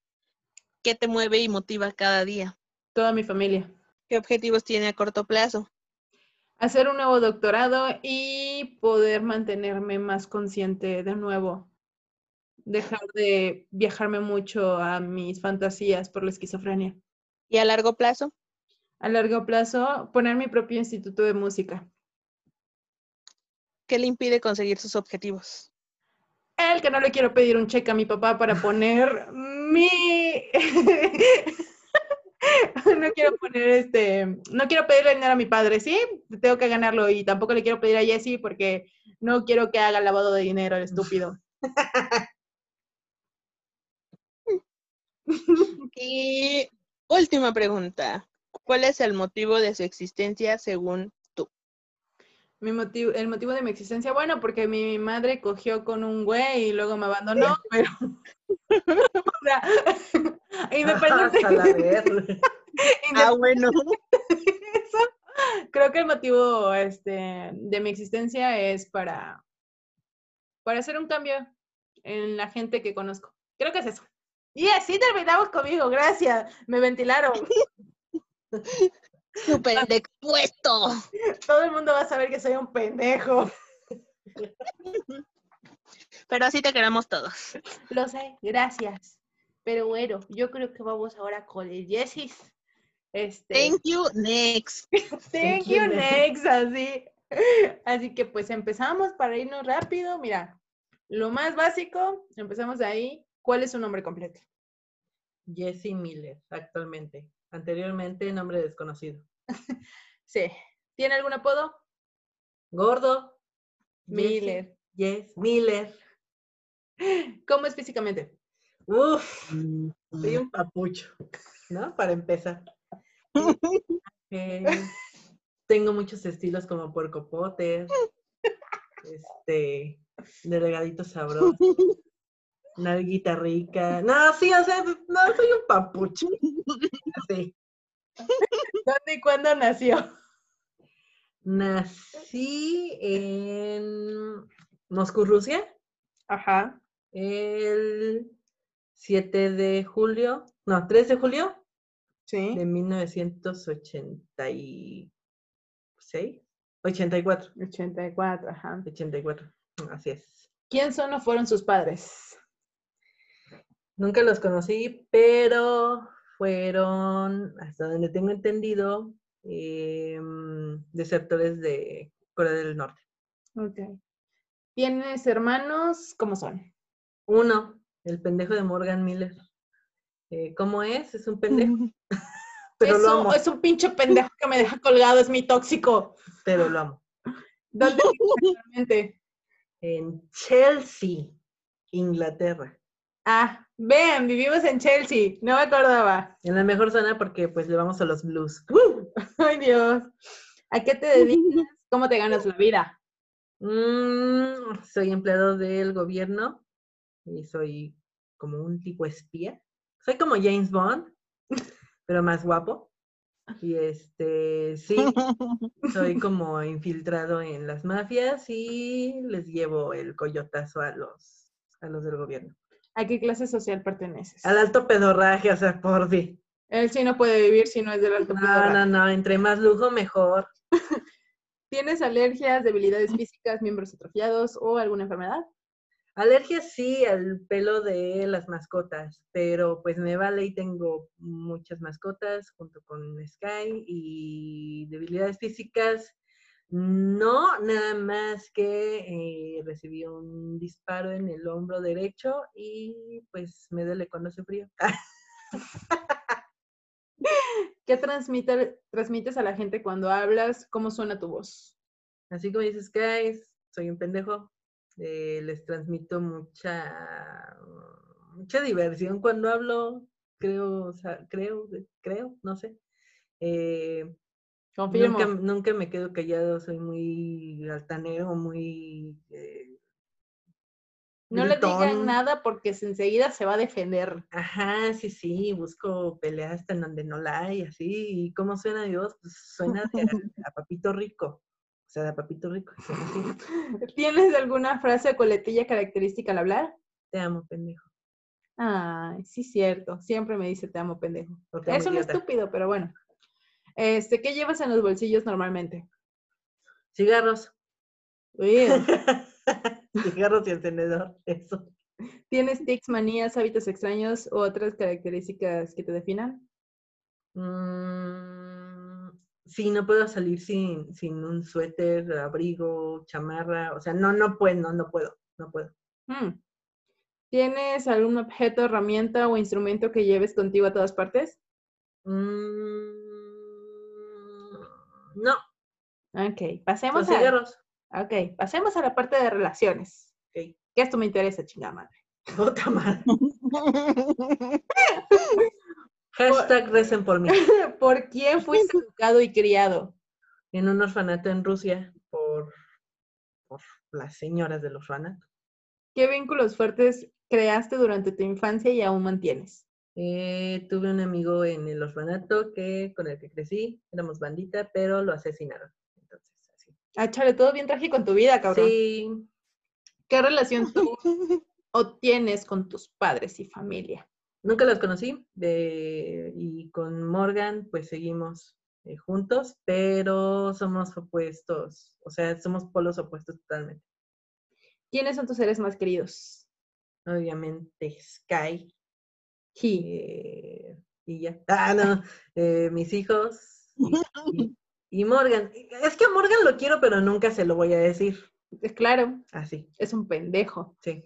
¿Qué te mueve y motiva cada día? Toda mi familia. ¿Qué objetivos tiene a corto plazo? Hacer un nuevo doctorado y poder mantenerme más consciente de nuevo. Dejar de viajarme mucho a mis fantasías por la esquizofrenia. ¿Y a largo plazo? A largo plazo, poner mi propio instituto de música. ¿Qué le impide conseguir sus objetivos? El que no le quiero pedir un cheque a mi papá para poner mi... no quiero poner este, no quiero pedirle dinero a mi padre, sí, tengo que ganarlo y tampoco le quiero pedir a Jesse porque no quiero que haga lavado de dinero, el estúpido. y última pregunta, ¿cuál es el motivo de su existencia según? Mi motivo, el motivo de mi existencia, bueno, porque mi madre cogió con un güey y luego me abandonó, pero o sea, pregunté. ah, bueno. Eso, creo que el motivo este, de mi existencia es para, para hacer un cambio en la gente que conozco. Creo que es eso. Y así terminamos conmigo, gracias. Me ventilaron. Súper expuesto. Todo el mundo va a saber que soy un pendejo. Pero así te queremos todos. Lo sé, gracias. Pero bueno, yo creo que vamos ahora con el Jessis. Este, Thank you, next. Thank you, next, así. Así que pues empezamos para irnos rápido. Mira, lo más básico, empezamos de ahí. ¿Cuál es su nombre completo? Jessie Miller, actualmente. Anteriormente, nombre desconocido. sí. ¿Tiene algún apodo? Gordo. Miller. Yes, Miller. ¿Cómo es físicamente? Uf, soy un papucho, ¿no? Para empezar. Eh, tengo muchos estilos como Puerco Potter, este, de sabroso, nalguita rica. No, sí, o sea, no, soy un papucho. Sí. ¿Dónde y cuándo nació? Nací en Moscú, Rusia. Ajá. El 7 de julio, no, 3 de julio Sí. de 1986, 84. 84, ajá. 84, así es. ¿Quién son o fueron sus padres? Nunca los conocí, pero fueron, hasta donde tengo entendido, em, desertores de Corea del Norte. Ok. ¿Tienes hermanos? ¿Cómo son? Uno, el pendejo de Morgan Miller. Eh, ¿Cómo es? Es un pendejo. pero es, lo un, amo. es un pinche pendejo que me deja colgado, es mi tóxico. Pero lo amo. ¿Dónde vives actualmente? En Chelsea, Inglaterra. Ah, ven, vivimos en Chelsea, no me acordaba. En la mejor zona porque pues le vamos a los blues. Ay, Dios. ¿A qué te dedicas? ¿Cómo te ganas la vida? Mm, soy empleado del gobierno y soy como un tipo espía. Soy como James Bond, pero más guapo. Y este, sí, soy como infiltrado en las mafias y les llevo el coyotazo a los, a los del gobierno. ¿A qué clase social perteneces? Al alto pedorraje, o sea, por fin. Él sí no puede vivir si no es del alto No, pedorraje. no, no, entre más lujo, mejor. ¿Tienes alergias, debilidades físicas, miembros atrofiados o alguna enfermedad? Alergia sí al pelo de las mascotas, pero pues me vale y tengo muchas mascotas junto con Sky y debilidades físicas. No, nada más que eh, recibí un disparo en el hombro derecho y pues me duele cuando hace frío. ¿Qué transmite- transmites a la gente cuando hablas? ¿Cómo suena tu voz? Así como dices, Sky, soy un pendejo. eh, les transmito mucha, mucha diversión cuando hablo. Creo, o sea, creo, creo, no sé. Eh, Confirmo. Nunca, nunca me quedo callado, soy muy altanero, muy... eh, No le digan nada porque se- enseguida se va a defender. Ajá, sí, sí, busco peleas hasta en donde no la hay, así. ¿Y cómo suena Dios? Pues suena de a, a papito rico. O sea, de a papito rico. así. ¿Tienes alguna frase o coletilla característica al hablar? Te amo, pendejo. Ay, sí, cierto. Siempre me dice te amo, pendejo. o te amo, Es un idiota. estúpido, pero bueno. Este, ¿qué llevas en los bolsillos normalmente? Cigarros. Ew. Cigarros y encendedor, eso. ¿Tienes tics, manías, hábitos extraños u otras características que te definan? Mm, sí, no puedo salir sin, sin un suéter, abrigo, chamarra. O sea, no, no puedo, no, no puedo, no puedo. Hmm. ¿Tienes algún objeto, herramienta o instrumento que lleves contigo a todas partes? Mm, no, Ok, los pasemos a, cigarros. ok, pasemos a la parte de relaciones. Ok. Que esto me interesa, chingada madre. Puta madre. Hashtag recen por mí. ¿Por quién fuiste educado y criado? En un orfanato en Rusia por, por las señoras del orfanato. ¿Qué vínculos fuertes creaste durante tu infancia y aún mantienes? Eh, tuve un amigo en el orfanato que, con el que crecí, éramos bandita, pero lo asesinaron. Entonces, así. Ah, chale, todo bien trágico en tu vida, cabrón. Sí, ¿Qué relación tú o tienes con tus padres y familia? nunca los conocí. de- y con Morgan, pues seguimos eh, juntos, pero somos opuestos, o sea, somos polos opuestos totalmente. ¿Quiénes son tus seres más queridos? Obviamente, Sky. He. eh, y ya. Ah, no, eh, mis hijos y, y- y Morgan. Es que a Morgan lo quiero, pero nunca se lo voy a decir. Claro, Así, es un pendejo. sí.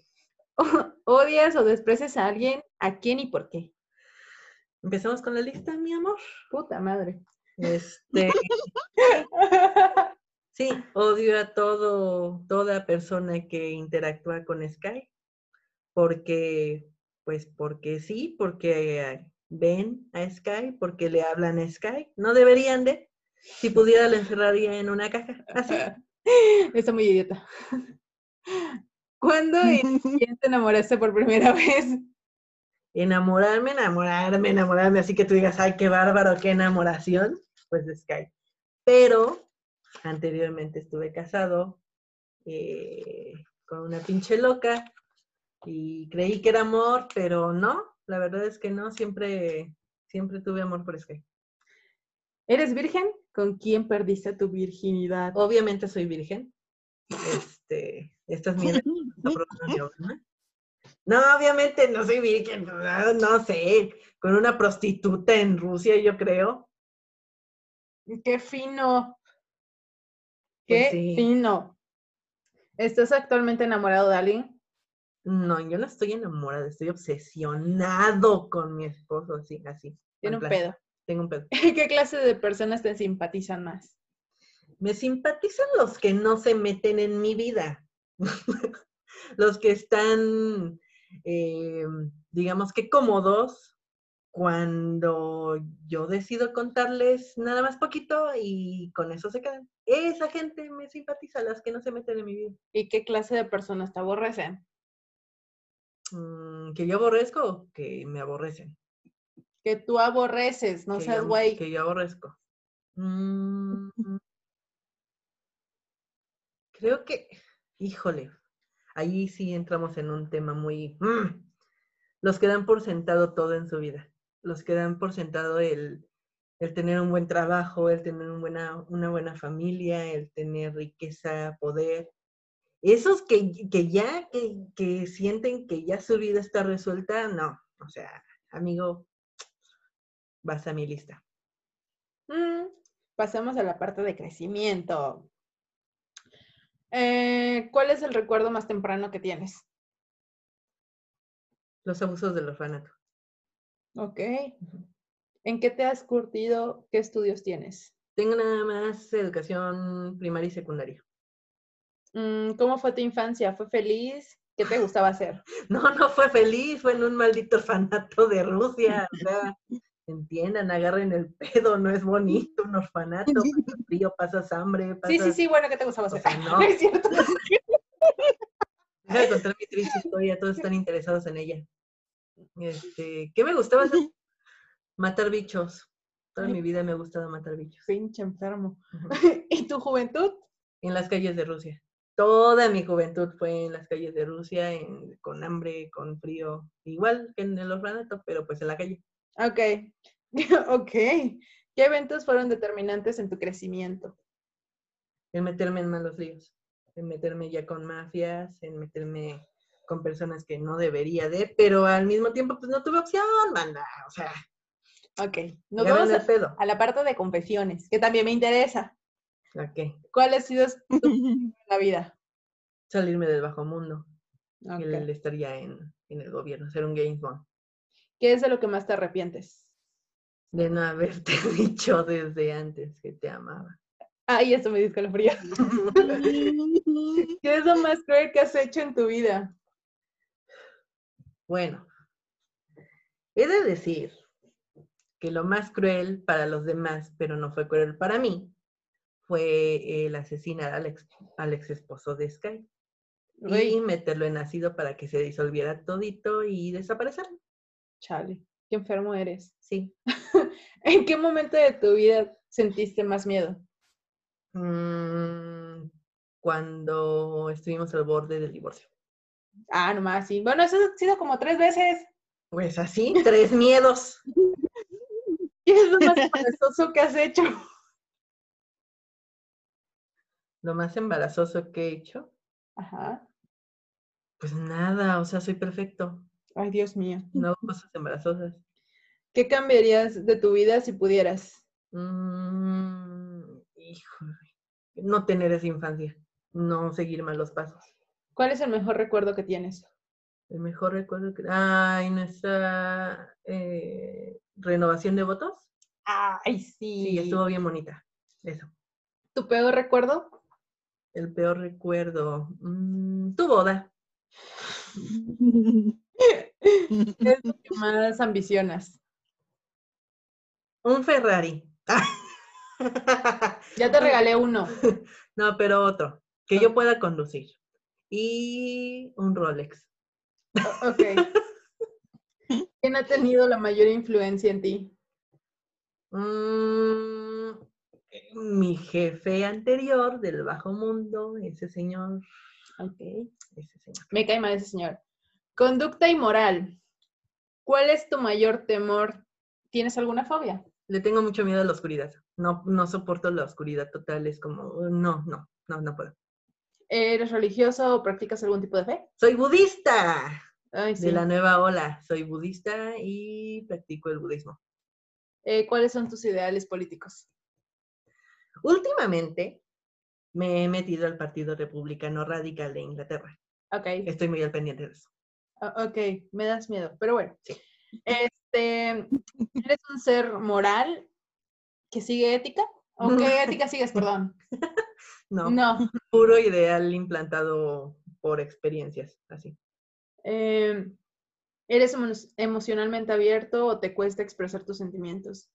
¿Odias o desprecias a alguien? ¿A quién y por qué? Empezamos con la lista, mi amor. Puta madre. Este, sí, odio a todo, toda persona que interactúa con Sky. Porque, pues, porque sí, porque eh, ven a Sky, porque le hablan a Sky. No deberían de. Si pudiera, lo encerraría en una caja. Así. Está muy idiota. ¿Cuándo y quién te enamoraste por primera vez? Enamorarme, enamorarme, enamorarme. Así que tú digas, ay, qué bárbaro, qué enamoración. Pues de Sky. Pero anteriormente estuve casado eh, con una pinche loca y creí que era amor, pero no. La verdad es que no. Siempre, siempre tuve amor por Sky. ¿Eres virgen? ¿Con quién perdiste tu virginidad? Obviamente soy virgen. Este, esta es mi no, obviamente no soy virgen, no, no sé, con una prostituta en Rusia, yo creo. ¡Qué fino! Pues ¡Qué sí. fino! ¿Estás actualmente enamorado de alguien? No, yo no estoy enamorada, estoy obsesionado con mi esposo, así, así. Tiene en un plan, pedo. Tengo un pedo. ¿Qué clase de personas te simpatizan más? Me simpatizan los que no se meten en mi vida. los que están, eh, digamos que cómodos cuando yo decido contarles nada más poquito y con eso se quedan. Esa gente me simpatiza, las que no se meten en mi vida. ¿Y qué clase de personas te aborrecen? Mm, que yo aborrezco o que me aborrecen. Que tú aborreces, no que seas yo- güey. Que yo aborrezco. Mm, creo que, híjole, ahí sí entramos en un tema muy... mm, los que dan por sentado todo en su vida. Los que dan por sentado el, el tener un buen trabajo, el tener un buena, una buena familia, el tener riqueza, poder. Esos que, que ya, que, que sienten que ya su vida está resuelta, no. O sea, amigo, vas a mi lista. Mm, pasemos a la parte de crecimiento. Eh, ¿Cuál es el recuerdo más temprano que tienes? Los abusos del orfanato. Ok. ¿En qué te has curtido? ¿Qué estudios tienes? Tengo nada más educación primaria y secundaria. Mm, ¿Cómo fue tu infancia? ¿Fue feliz? ¿Qué te gustaba hacer? No, no fue feliz, fue en un maldito orfanato de Rusia. O sea, entiendan, agarren el pedo, no es bonito un orfanato, pasas frío, pasas hambre, Sí, sí, pasas- sí, bueno, ¿qué te gustaba o hacer? sea, no. es cierto. Deja de contar mi triste historia, todos están interesados en ella. Este, ¿qué me gustaba hacer? Matar bichos. Toda mi vida me ha gustado matar bichos. Pinche enfermo. ¿Y tu juventud? En las calles de Rusia. Toda mi juventud fue en las calles de Rusia, en- con hambre, con frío, igual que en el orfanato, pero pues en la calle. Ok. ok. ¿Qué eventos fueron determinantes en tu crecimiento? En meterme en malos líos, en meterme ya con mafias, en meterme con personas que no debería de, pero al mismo tiempo pues no tuve opción, banda. O sea, Ok. Nos vamos a, a la parte de confesiones, que también me interesa. ¿A qué? ¿Cuál ha sido tu en la vida? Salirme del bajo mundo. Ok. Él estaría en, en el gobierno, ser un James Bond. ¿Qué es de lo que más te arrepientes? De no haberte dicho desde antes que te amaba. Ay, esto me dio escalofrío. ¿Qué es lo más cruel que has hecho en tu vida? Bueno, he de decir que lo más cruel para los demás, pero no fue cruel para mí, fue el asesinar al ex, al ex esposo de Sky y meterlo en ácido para que se disolviera todito y desaparecer. chale, qué enfermo eres. Sí. ¿En qué momento de tu vida sentiste más miedo? Mm, cuando estuvimos al borde del divorcio. Ah, nomás, sí. Bueno, eso ha sido como tres veces. Pues así, tres miedos. ¿Qué es lo más embarazoso que has hecho? Lo más embarazoso que he hecho, Ajá. pues nada, o sea, soy perfecto. Ay, Dios mío. No cosas embarazosas. ¿Qué cambiarías de tu vida si pudieras? Mm, híjole, no tener esa infancia, no seguir malos pasos. ¿Cuál es el mejor recuerdo que tienes? El mejor recuerdo que... Ay, nuestra eh, renovación de votos. Ay, Sí, sí. estuvo bien bonita. Eso. ¿Tu peor recuerdo? El peor recuerdo. mm, tu boda. ¿Qué es lo que más ambicionas? Un Ferrari. Ya te regalé uno. no, pero otro. Que yo pueda conducir. Y un Rolex. Ok. ¿Quién ha tenido la mayor influencia en ti? Mm, mi jefe anterior del bajo mundo, ese señor, Ok. ese señor. Me cae mal ese señor. Conducta y moral. ¿Cuál es tu mayor temor? ¿Tienes alguna fobia? Le tengo mucho miedo a la oscuridad. No, no soporto la oscuridad total. Es como, no, no, no, no puedo. ¿Eres religioso o practicas algún tipo de fe? Soy budista Ay, sí. de la nueva ola. Soy budista y practico el budismo. Eh, ¿Cuáles son tus ideales políticos? Últimamente me he metido al Partido Republicano Radical de Inglaterra. Ok. Estoy muy al pendiente de eso. Ok, me das miedo, pero bueno. Sí. Este, ¿eres un ser moral que sigue ética? ¿O qué ética sigues, perdón? No, No. puro ideal implantado por experiencias, así. Em, ¿Eres emo- emocionalmente abierto o te cuesta expresar tus sentimientos?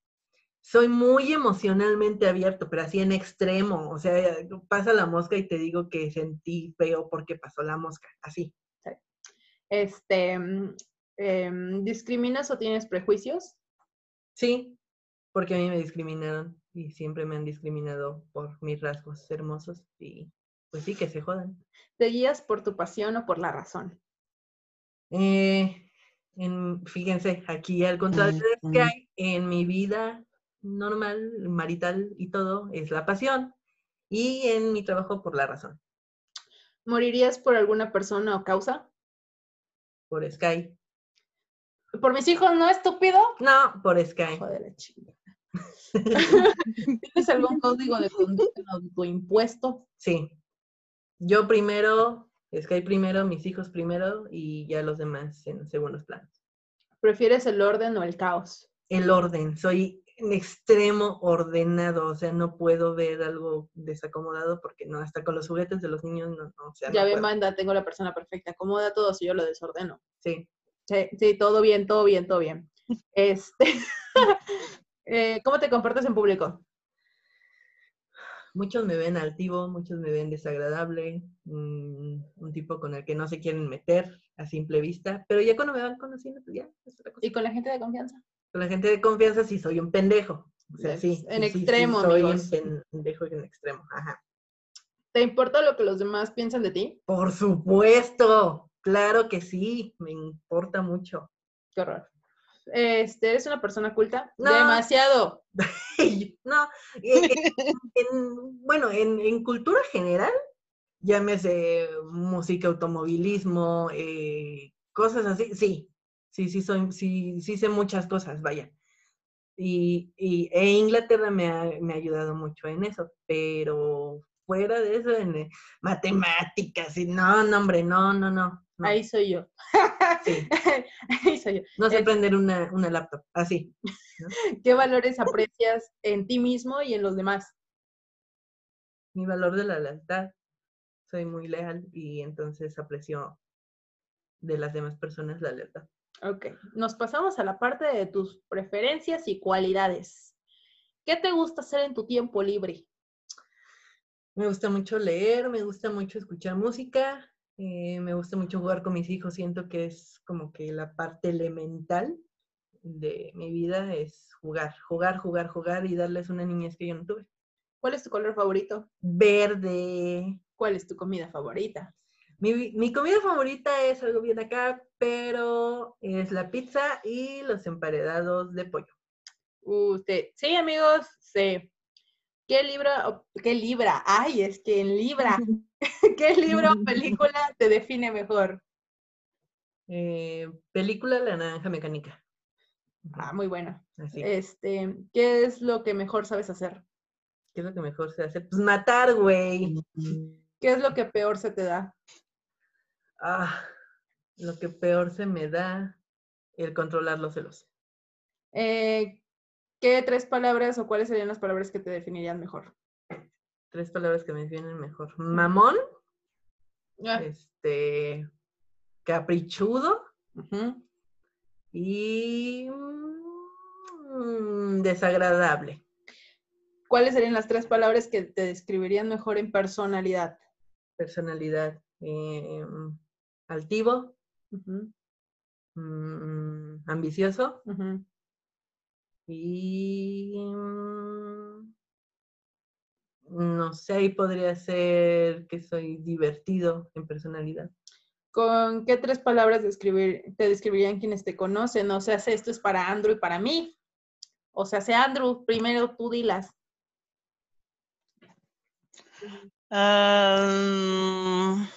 Soy muy emocionalmente abierto, pero así en extremo. O sea, pasa la mosca y te digo que sentí feo porque pasó la mosca, así. Este, mm, em, ¿discriminas o tienes prejuicios? Sí, porque a mí me discriminaron y siempre me han discriminado por mis rasgos hermosos y pues sí, que se jodan. ¿Te guías por tu pasión o por la razón? Eh, en- fíjense, aquí al contrario de que hay en mi vida normal, marital y todo, es la pasión. Y en mi trabajo por la razón, ¿Morirías por alguna persona o causa? por Sky. ¿Por mis hijos, no, estúpido? No, por Sky. Hijo de la chingada. ¿Tienes algún código de conducta en tu impuesto? Sí. Yo primero, Sky primero, mis hijos primero y ya los demás en segundos planos. ¿Prefieres el orden o el caos? El orden, soy en extremo ordenado, o sea, no puedo ver algo desacomodado porque no, hasta con los juguetes de los niños no, no o sea, ya no ve, manda, tengo la persona perfecta. Acomoda todo si yo lo desordeno. Sí. Sí, sí, todo bien, todo bien, todo bien. Este, eh, ¿Cómo te comportas en público? Muchos me ven altivo, muchos me ven desagradable, mm, un tipo con el que no se quieren meter a simple vista, pero ya cuando me van conociendo, pues ya, es otra cosa. ¿Y con la gente de confianza? Con la gente de confianza sí soy un pendejo. O sea, sí. en sí, sí, sí, extremo, soy un pendejo en extremo. Ajá. ¿Te importa lo que los demás piensan de ti? Por supuesto, claro que sí, me importa mucho. Qué horror. Este, ¿Eres una persona culta? No. Demasiado. no, eh, eh, en- bueno, en, en cultura general, llámese música, automovilismo, eh, cosas así, sí, sí, sí, soy, sí, sí sé muchas cosas, vaya. Y, y e Inglaterra me ha, me ha ayudado mucho en eso, pero fuera de eso, en eh, matemáticas, y no, no, hombre, no, no, no. no, Ahí soy yo. sí, Ahí soy yo. no sé Es- prender una, una laptop, así. ¿Qué valores aprecias en ti mismo y en los demás? mi valor de la lealtad. Soy muy leal y entonces aprecio de las demás personas la lealtad. Ok, nos pasamos a la parte de tus preferencias y cualidades. ¿Qué te gusta hacer en tu tiempo libre? Me gusta mucho leer, me gusta mucho escuchar música, eh, me gusta mucho jugar con mis hijos. Siento que es como que la parte elemental de mi vida es jugar, jugar, jugar, jugar y darles una niñez que yo no tuve. ¿Cuál es tu color favorito? Verde. ¿Cuál es tu comida favorita? Mi, mi comida favorita es algo bien acá, pero es la pizza y los emparedados de pollo. Usted, sí, amigos, sí. ¿Qué libro, qué libra? Ay, es que en libra. ¿Qué libro o película te define mejor? Eh, película La Naranja Mecánica. Ah, muy bueno. Así. Este, ¿qué es lo que mejor sabes hacer? ¿Qué es lo que mejor se hace? Pues matar, güey. ¿Qué es lo que peor se te da? Ah, lo que peor se me da, el controlar los celos. Eh, ¿Qué tres palabras o cuáles serían las palabras que te definirían mejor? Tres palabras que me vienen mejor. Mamón, Ah, este, caprichudo y mm, desagradable. ¿Cuáles serían las tres palabras que te describirían mejor en personalidad? Personalidad, eh, altivo, mm, ambicioso y mm, no sé, ahí podría ser que soy divertido en personalidad. ¿Con qué tres palabras describir, te describirían quienes te conocen? O sea, esto es para Andrew y para mí. O sea, sea Andrew, primero tú dilas. Ah,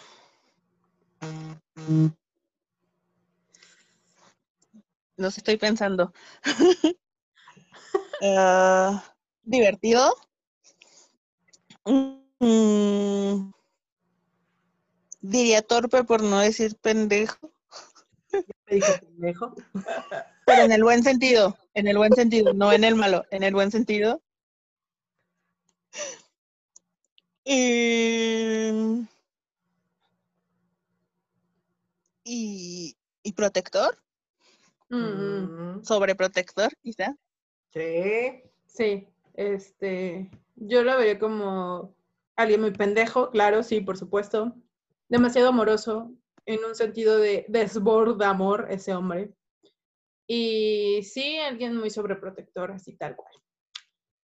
no sé, estoy pensando. Ah, divertido. Mm, diría torpe por no decir pendejo, Me dijo pendejo. pero en el buen sentido, en el buen sentido, no en el malo, en el buen sentido. Y, y, y protector, Mm, sobreprotector, quizá. Sí. Sí, este, yo lo vería como alguien muy pendejo, claro, sí, por supuesto. Demasiado amoroso, en un sentido de desborda amor ese hombre. Y sí, alguien muy sobreprotector, así tal cual.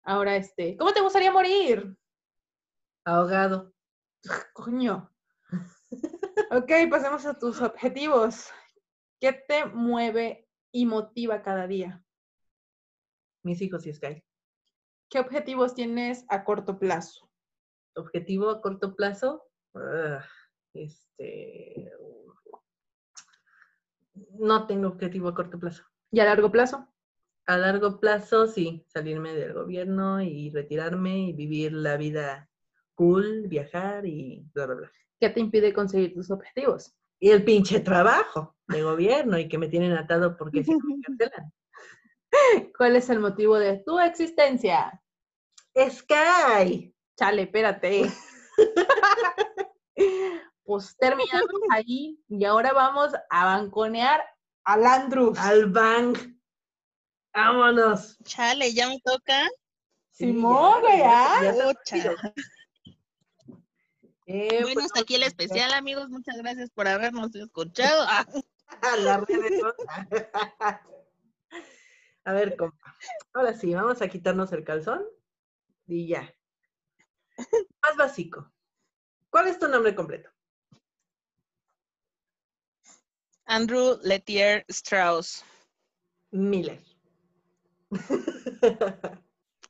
Ahora, este, ¿cómo te gustaría morir? Ahogado. Coño. Ok, pasemos a tus objetivos. ¿Qué te mueve y motiva cada día? Mis hijos y Sky. ¿Qué objetivos tienes a corto plazo? Objetivo a corto plazo. ah, este. No tengo objetivo a corto plazo. ¿Y a largo plazo? A largo plazo, sí, salirme del gobierno y retirarme y vivir la vida cool, viajar y bla, bla, bla. ¿Qué te impide conseguir tus objetivos? Y el pinche trabajo de gobierno y que me tienen atado porque no me cancelan. ¿Cuál es el motivo de tu existencia? Sky. Chale, espérate. pues terminamos ahí y ahora vamos a banconear al Andrews. Al bank. Vámonos. Chale, ya me toca. Simón, güey, ah. ya está Pucha. Eh, Bueno, pues, hasta aquí el especial, amigos. Muchas gracias por habernos escuchado. Ah, a la. A ver, compa. Ahora sí, vamos a quitarnos el calzón y ya. Más básico. ¿Cuál es tu nombre completo? Andrew Letier Strauss Miller.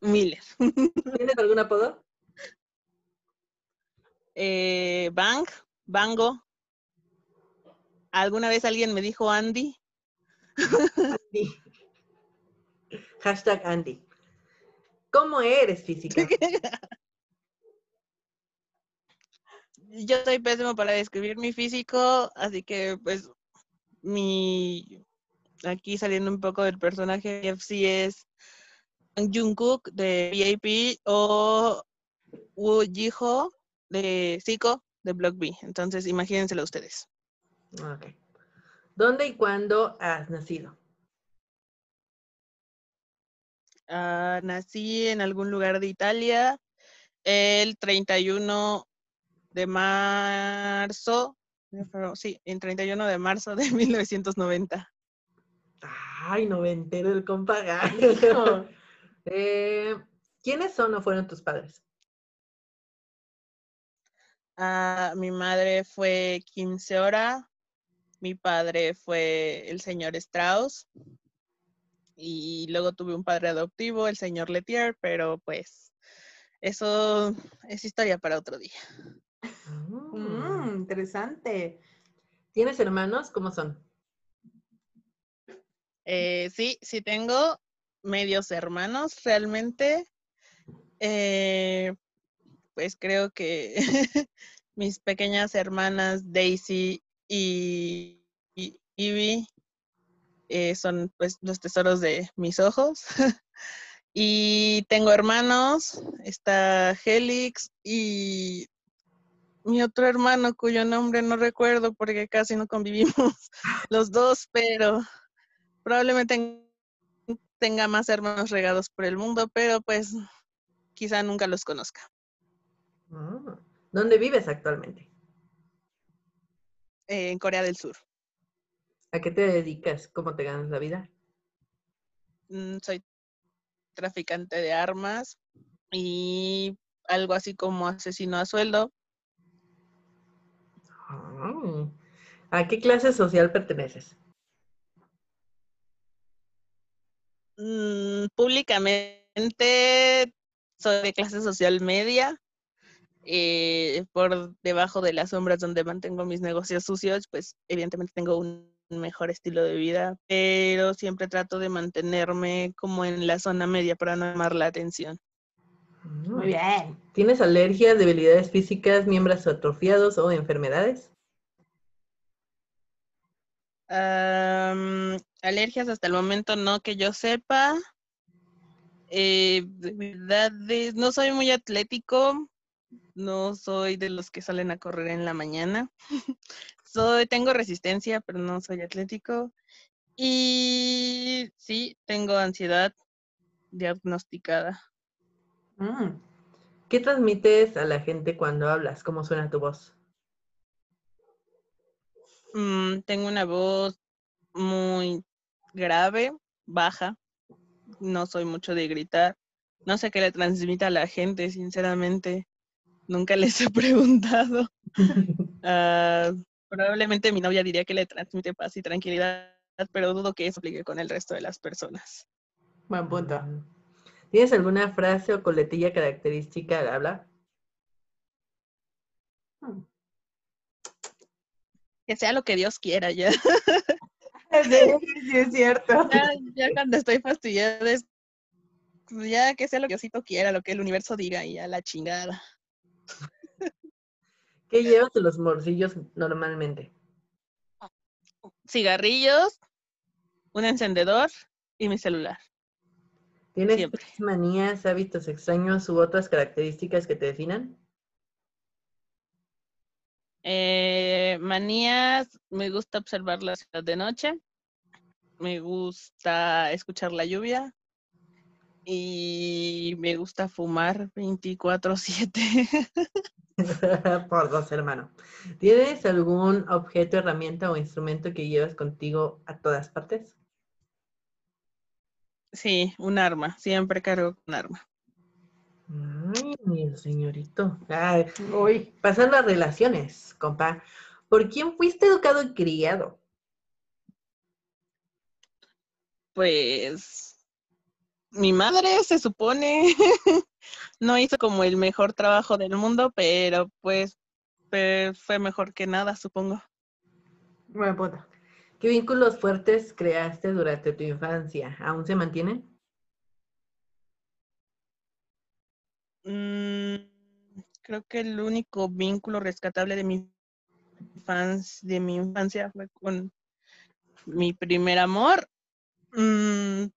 Miller. ¿Tienes algún apodo? Eh, Bang, Bango. ¿Alguna vez alguien me dijo Andy? Andy. Hashtag Andy. ¿Cómo eres física? Yo soy pésimo para describir mi físico, así que pues mi aquí saliendo un poco del personaje FC es Jungkook de VIP o Woo Jiho de Zico de Block B. Entonces imagínenselo ustedes. Ok. ¿Dónde y cuándo has nacido? Ah, nací en algún lugar de Italia el 31 de marzo, febrero, sí, el 31 de marzo de 1990. Ay, noventero el compa. Eh, ¿Quiénes son o fueron tus padres? Ah, mi madre fue Kim Seora, mi padre fue el señor Strauss y luego tuve un padre adoptivo, el señor Letier, pero pues eso es historia para otro día. Mm, interesante. ¿Tienes hermanos? ¿Cómo son? Eh, sí, sí tengo medios hermanos realmente. Eh, pues creo que mis pequeñas hermanas Daisy y, Ivy eh, son pues los tesoros de mis ojos. y tengo hermanos, está Helix y mi otro hermano cuyo nombre no recuerdo porque casi no convivimos los dos, pero probablemente ten- tenga más hermanos regados por el mundo, pero pues quizá nunca los conozca. Ah, ¿Dónde vives actualmente? Eh, en Corea del Sur. ¿A qué te dedicas? ¿Cómo te ganas la vida? Mm, soy traficante de armas y algo así como asesino a sueldo. ¿A qué clase social perteneces? Mm, públicamente soy de clase social media. Eh, por debajo de las sombras donde mantengo mis negocios sucios, pues evidentemente tengo un mejor estilo de vida, pero siempre trato de mantenerme como en la zona media para no llamar la atención. Muy bien. ¿Tienes alergias, debilidades físicas, miembros atrofiados o enfermedades? Am, alergias hasta el momento no que yo sepa. Eh, debilidades, no soy muy atlético, no soy de los que salen a correr en la mañana. soy, tengo resistencia, pero no soy atlético. Y sí, tengo ansiedad diagnosticada. Mm. ¿Qué transmites a la gente cuando hablas? ¿Cómo suena tu voz? Mm, tengo una voz muy grave, baja. No soy mucho de gritar. No sé qué le transmite a la gente, sinceramente. Nunca les he preguntado. Ah, probablemente mi novia diría que le transmite paz y tranquilidad, pero dudo que eso aplique con el resto de las personas. Buen punto. ¿Tienes alguna frase o coletilla característica al hablar? Mm. Que sea lo que Dios quiera, ya. Sí, sí, es cierto. ya, ya cuando estoy fastidiada es pues ya que sea lo que Diosito quiera, lo que el universo diga y a la chingada. ¿Qué llevas en los bolsillos normalmente? Cigarrillos, un encendedor y mi celular. ¿Tienes Siempre. manías, hábitos extraños u otras características que te definan? Eh, manías, me gusta observar la ciudad de noche, me gusta escuchar la lluvia Y me gusta fumar 24/7. Por dos, hermano. ¿Tienes algún objeto, herramienta o instrumento que llevas contigo a todas partes? Sí, un arma. Siempre cargo un arma. Ay, señorito. Ay, uy, pasando a relaciones, compa. ¿Por quién fuiste educado y criado? Pues mi madre se supone no hizo como el mejor trabajo del mundo, pero pues fue mejor que nada, supongo. Buena puta. ¿Qué vínculos fuertes creaste durante tu infancia? ¿Aún se mantienen? Mm, creo que el único vínculo rescatable de mi infancia, de mi infancia fue con mi primer amor. Mm,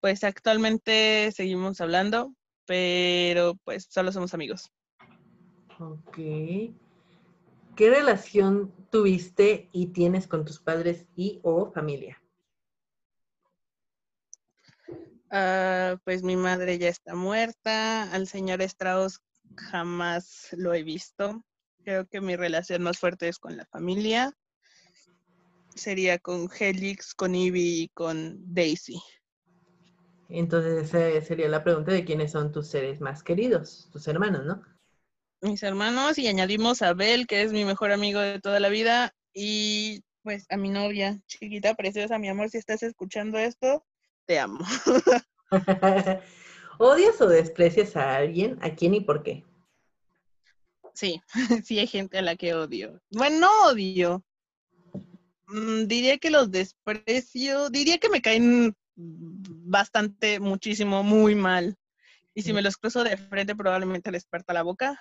pues actualmente seguimos hablando, pero pues solo somos amigos. Ok. ¿Qué relación tuviste y tienes con tus padres y o familia? Ah, pues mi madre ya está muerta, al señor Strauss jamás lo he visto. Creo que mi relación más fuerte es con la familia. Sería con Helix, con Ivy y con Daisy. Entonces esa sería la pregunta de quiénes son tus seres más queridos, tus hermanos, ¿no? Mis hermanos y añadimos a Bel, que es mi mejor amigo de toda la vida, y pues a mi novia, chiquita, preciosa, mi amor, si estás escuchando esto, te amo. ¿Odias o desprecias a alguien? ¿A quién y por qué? Sí, sí hay gente a la que odio. Bueno, no odio. Mm, diría que los desprecio. Diría que me caen bastante, muchísimo, muy mal. Y si me los cruzo de frente, probablemente les parta la boca.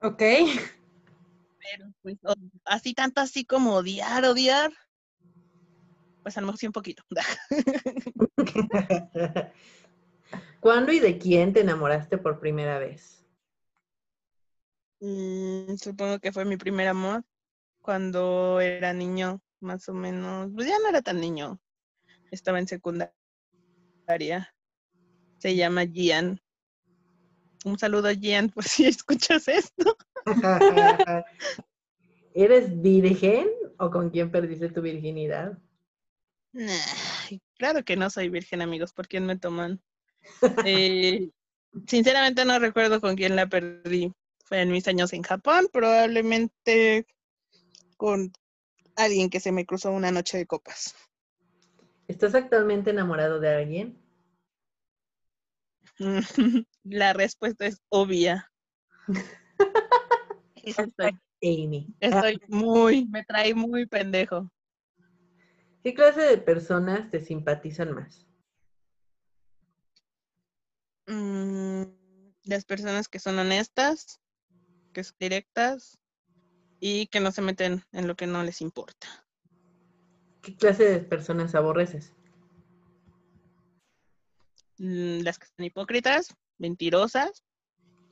Ok. Pero pues, o- así tanto así como odiar, odiar. Pues a lo mejor sí un poquito. ¿Cuándo y de quién te enamoraste por primera vez? Mm, supongo que fue mi primer amor cuando era niño, más o menos. Pues ya no era tan niño. Estaba en secundaria. Se llama Gian. Un saludo, Gian, por si escuchas esto. ¿Eres virgen o con quién perdiste tu virginidad? Nah, claro que no soy virgen, amigos. ¿Por quién me toman? Eh, sinceramente no recuerdo con quién la perdí. Fue en mis años en Japón, probablemente con alguien que se me cruzó una noche de copas. ¿Estás actualmente enamorado de alguien? La respuesta es obvia. Estoy, Amy. estoy muy, me trae muy pendejo. ¿Qué clase de personas te simpatizan más? Mm, las personas que son honestas, que son directas y que no se meten en lo que no les importa. ¿Qué clase de personas aborreces? Mm, Las que son hipócritas, mentirosas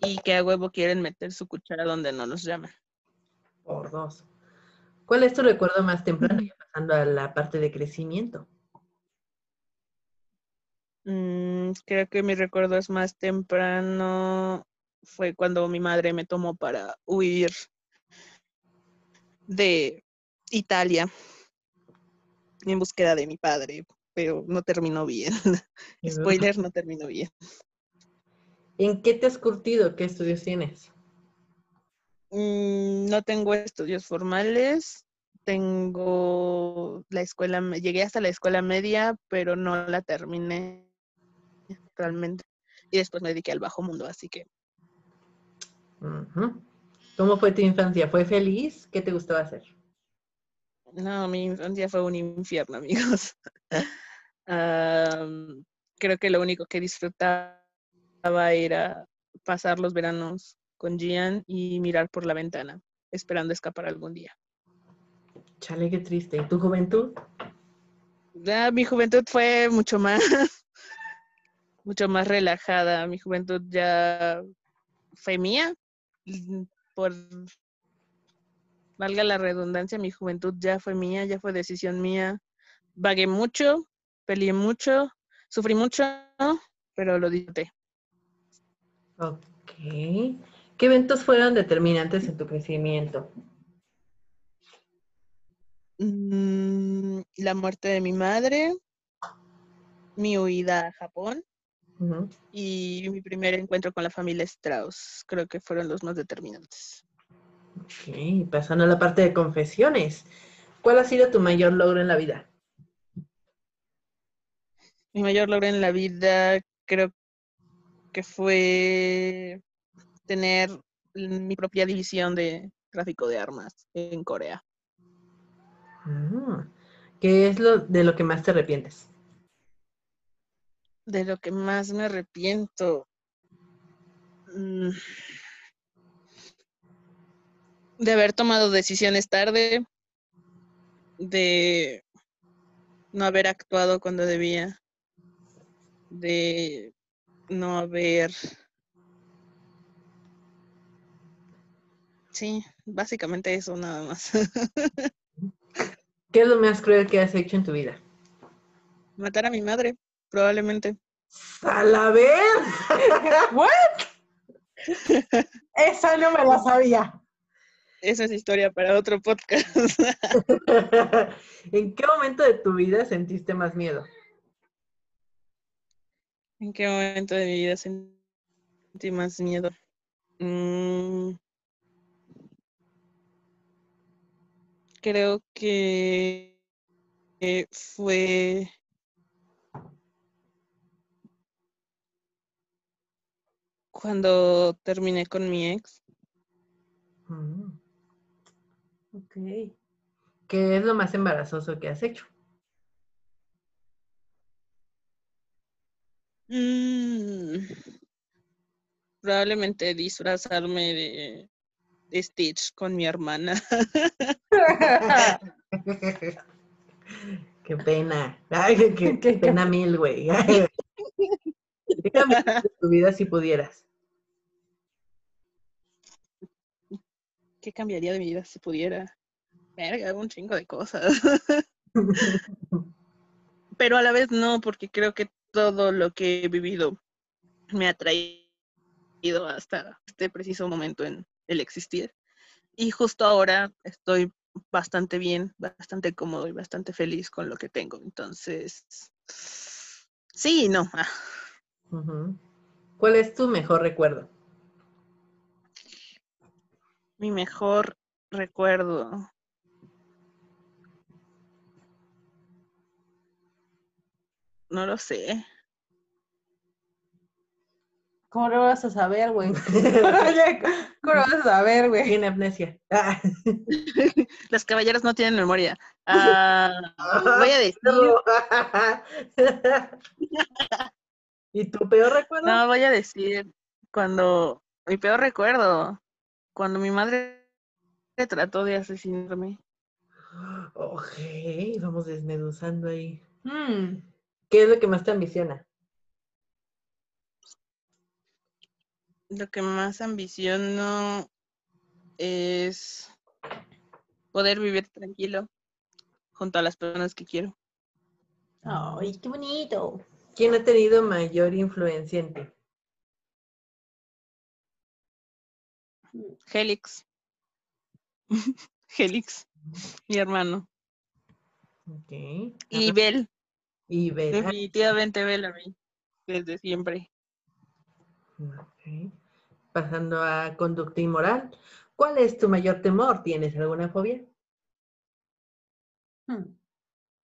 y que a huevo quieren meter su cuchara donde no los llaman. Por dos. ¿Cuál es tu recuerdo más temprano ya pasando a la parte de crecimiento? Mm, creo que mi recuerdo es más temprano. Fue cuando mi madre me tomó para huir de Italia en búsqueda de mi padre, pero no terminó bien. Spoiler, no terminó bien. ¿En qué te has curtido? ¿Qué estudios tienes? Mm, no tengo estudios formales. Tengo la escuela, llegué hasta la escuela media, pero no la terminé realmente. Y después me dediqué al bajo mundo, así que. ¿Cómo fue tu infancia? ¿Fue feliz? ¿Qué te gustaba hacer? No, mi infancia fue un infierno, amigos. Am, creo que lo único que disfrutaba era pasar los veranos con Gian y mirar por la ventana, esperando escapar algún día. Chale, qué triste. ¿Y tu juventud? Ya, mi juventud fue mucho más, mucho más relajada. Mi juventud ya fue mía. Por valga la redundancia, mi juventud ya fue mía, ya fue decisión mía. Vagué mucho, peleé mucho, sufrí mucho, pero lo disfruté. Ok. ¿Qué eventos fueron determinantes en tu crecimiento? Mm, la muerte de mi madre, mi huida a Japón Y mi primer encuentro con la familia Strauss. Creo que fueron los más determinantes. Ok, pasando a la parte de confesiones. ¿Cuál ha sido tu mayor logro en la vida? Mi mayor logro en la vida creo que fue tener mi propia división de tráfico de armas en Corea. Ah, ¿Qué es lo de lo que más te arrepientes? De lo que más me arrepiento. mm, De haber tomado decisiones tarde, de no haber actuado cuando debía, de no haber... Sí, básicamente eso nada más. ¿Qué es lo más cruel que has hecho en tu vida? Matar a mi madre, probablemente. ¡A la vez! Esa no me la sabía. Esa es historia para otro podcast. ¿En qué momento de tu vida sentiste más miedo? ¿En qué momento de mi vida sentí más miedo? Mm, creo que eh, fue cuando terminé con mi ex. Mm. Ok. ¿Qué es lo más embarazoso que has hecho? Mm, probablemente disfrazarme de, de Stitch con mi hermana. Qué pena. Ay, qué, pena mil, güey. ¿Qué cambiarías de tu vida si pudieras? ¿Qué cambiaría de mi vida si pudiera? Verga, un chingo de cosas. Pero a la vez no, porque creo que todo lo que he vivido me ha traído hasta este preciso momento en el existir. Y justo ahora estoy bastante bien, bastante cómodo y bastante feliz con lo que tengo. Entonces, sí y no. Ah. ¿Cuál es tu mejor recuerdo? Mi mejor recuerdo. No lo sé. ¿Cómo lo vas a saber, güey? ¿Cómo lo vas a saber, güey? Tiene amnesia. Ah. Los caballeros no tienen memoria. Ah, voy a decir, No. ¿Y tu peor recuerdo? no, voy a decir cuando mi peor recuerdo, cuando mi madre trató de asesinarme. Ok, vamos desmenuzando ahí. Mm, ¿Qué es lo que más te ambiciona? Lo que más ambiciono es poder vivir tranquilo junto a las personas que quiero. Ay, qué bonito. ¿Quién ha tenido mayor influencia en ti? Helix. Helix, mi hermano. Ok. Y Bel, Y definitivamente Bel a mí, desde siempre. Ok. Pasando a conducta inmoral. ¿Cuál es tu mayor temor? ¿Tienes alguna fobia? Mm,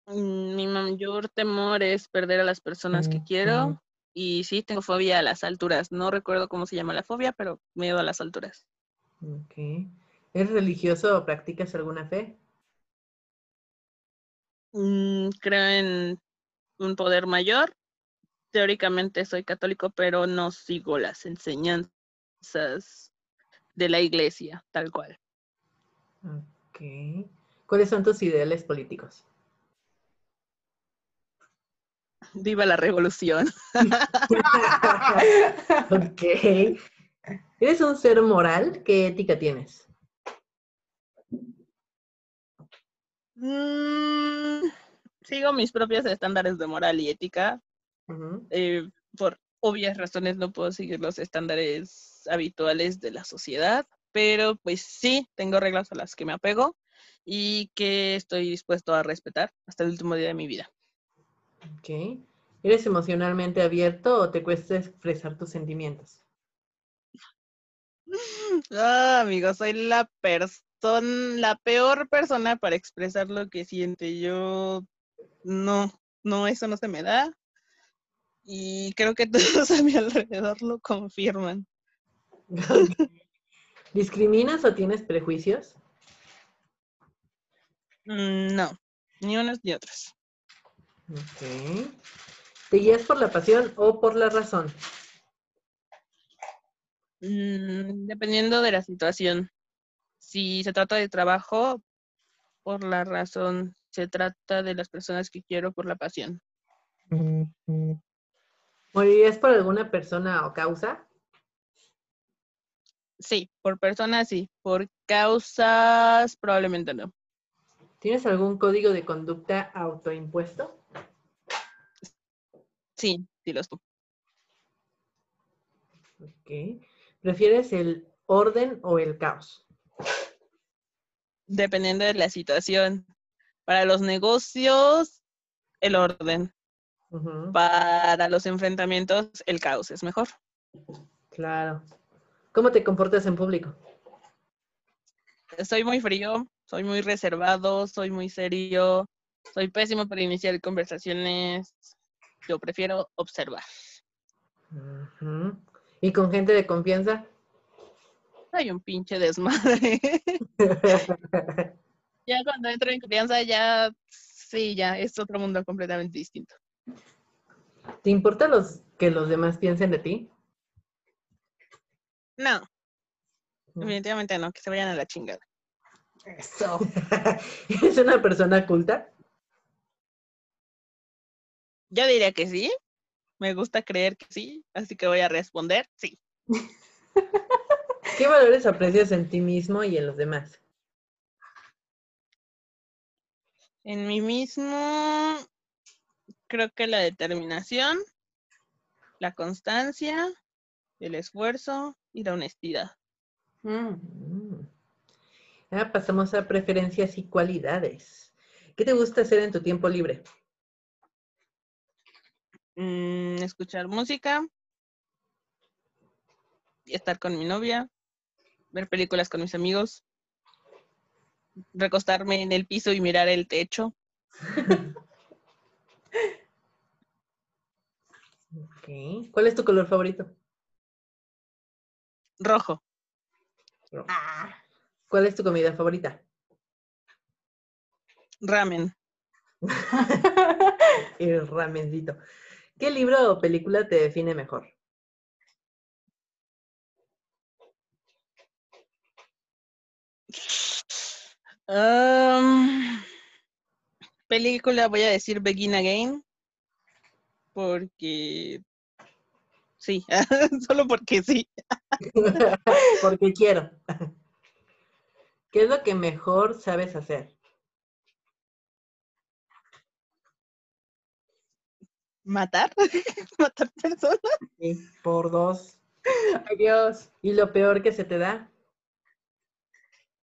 Mm, Mi mayor temor es perder a las personas que quiero. Y sí, tengo fobia a las alturas. No recuerdo cómo se llama la fobia, pero miedo a las alturas. Ok. ¿Eres religioso o practicas alguna fe? Mm, creo en un poder mayor. Teóricamente soy católico, pero no sigo las enseñanzas de la iglesia, tal cual. Ok. ¿Cuáles son tus ideales políticos? Viva la revolución. ok. ¿Eres un ser moral? ¿Qué ética tienes? Mm, sigo mis propios estándares de moral y ética eh, por obvias razones no puedo seguir los estándares habituales de la sociedad, pero pues sí, tengo reglas a las que me apego y que estoy dispuesto a respetar hasta el último día de mi vida. Ok. ¿Eres emocionalmente abierto o te cuesta expresar tus sentimientos? Ah, amigo, soy la persona, la peor persona para expresar lo que siente. Yo no, no, eso no se me da. Y creo que todos a mi alrededor lo confirman. ¿Discriminas o tienes prejuicios? Mm, No, ni unos ni otros. Ok. ¿Te guías por la pasión o por la razón? Mm, Dependiendo de la situación. Si se trata de trabajo, por la razón. Se trata de las personas que quiero por la pasión. ¿Morirías por alguna persona o causa? Sí, por personas sí. Por causas, probablemente no. ¿Tienes algún código de conducta autoimpuesto? Sí, sí los tú. Ok. ¿Prefieres el orden o el caos? Dependiendo de la situación. Para los negocios, el orden. Para los enfrentamientos, el caos es mejor. Claro. ¿Cómo te comportas en público? Soy muy frío, soy muy reservado, soy muy serio, soy pésimo para iniciar conversaciones. Yo prefiero observar. ¿Y con gente de confianza? Soy un pinche desmadre. ya cuando entro en confianza, ya, sí, ya es otro mundo completamente distinto. ¿Te importa los, que los demás piensen de ti? No, definitivamente no, que se vayan a la chingada. Eso. ¿Eres una persona culta? Yo diría que sí. Me gusta creer que sí, así que voy a responder sí. ¿Qué valores aprecias en ti mismo y en los demás? En mí mismo, creo que la determinación, la constancia, el esfuerzo y la honestidad. Mm. Mm. Ah, pasamos a preferencias y cualidades. ¿Qué te gusta hacer en tu tiempo libre? Mm, escuchar música, y estar con mi novia, ver películas con mis amigos, recostarme en el piso y mirar el techo. ¿Cuál es tu color favorito? Rojo, Ah. ¿Cuál es tu comida favorita? ramen. El ramencito. ¿Qué libro o película te define mejor? Película, voy a decir Begin Again. Porque sí, solo porque sí. Porque quiero. ¿Qué es lo que mejor sabes hacer? ¿Matar? ¿Matar personas? Sí, por dos. Adiós. ¿Y lo peor que se te da?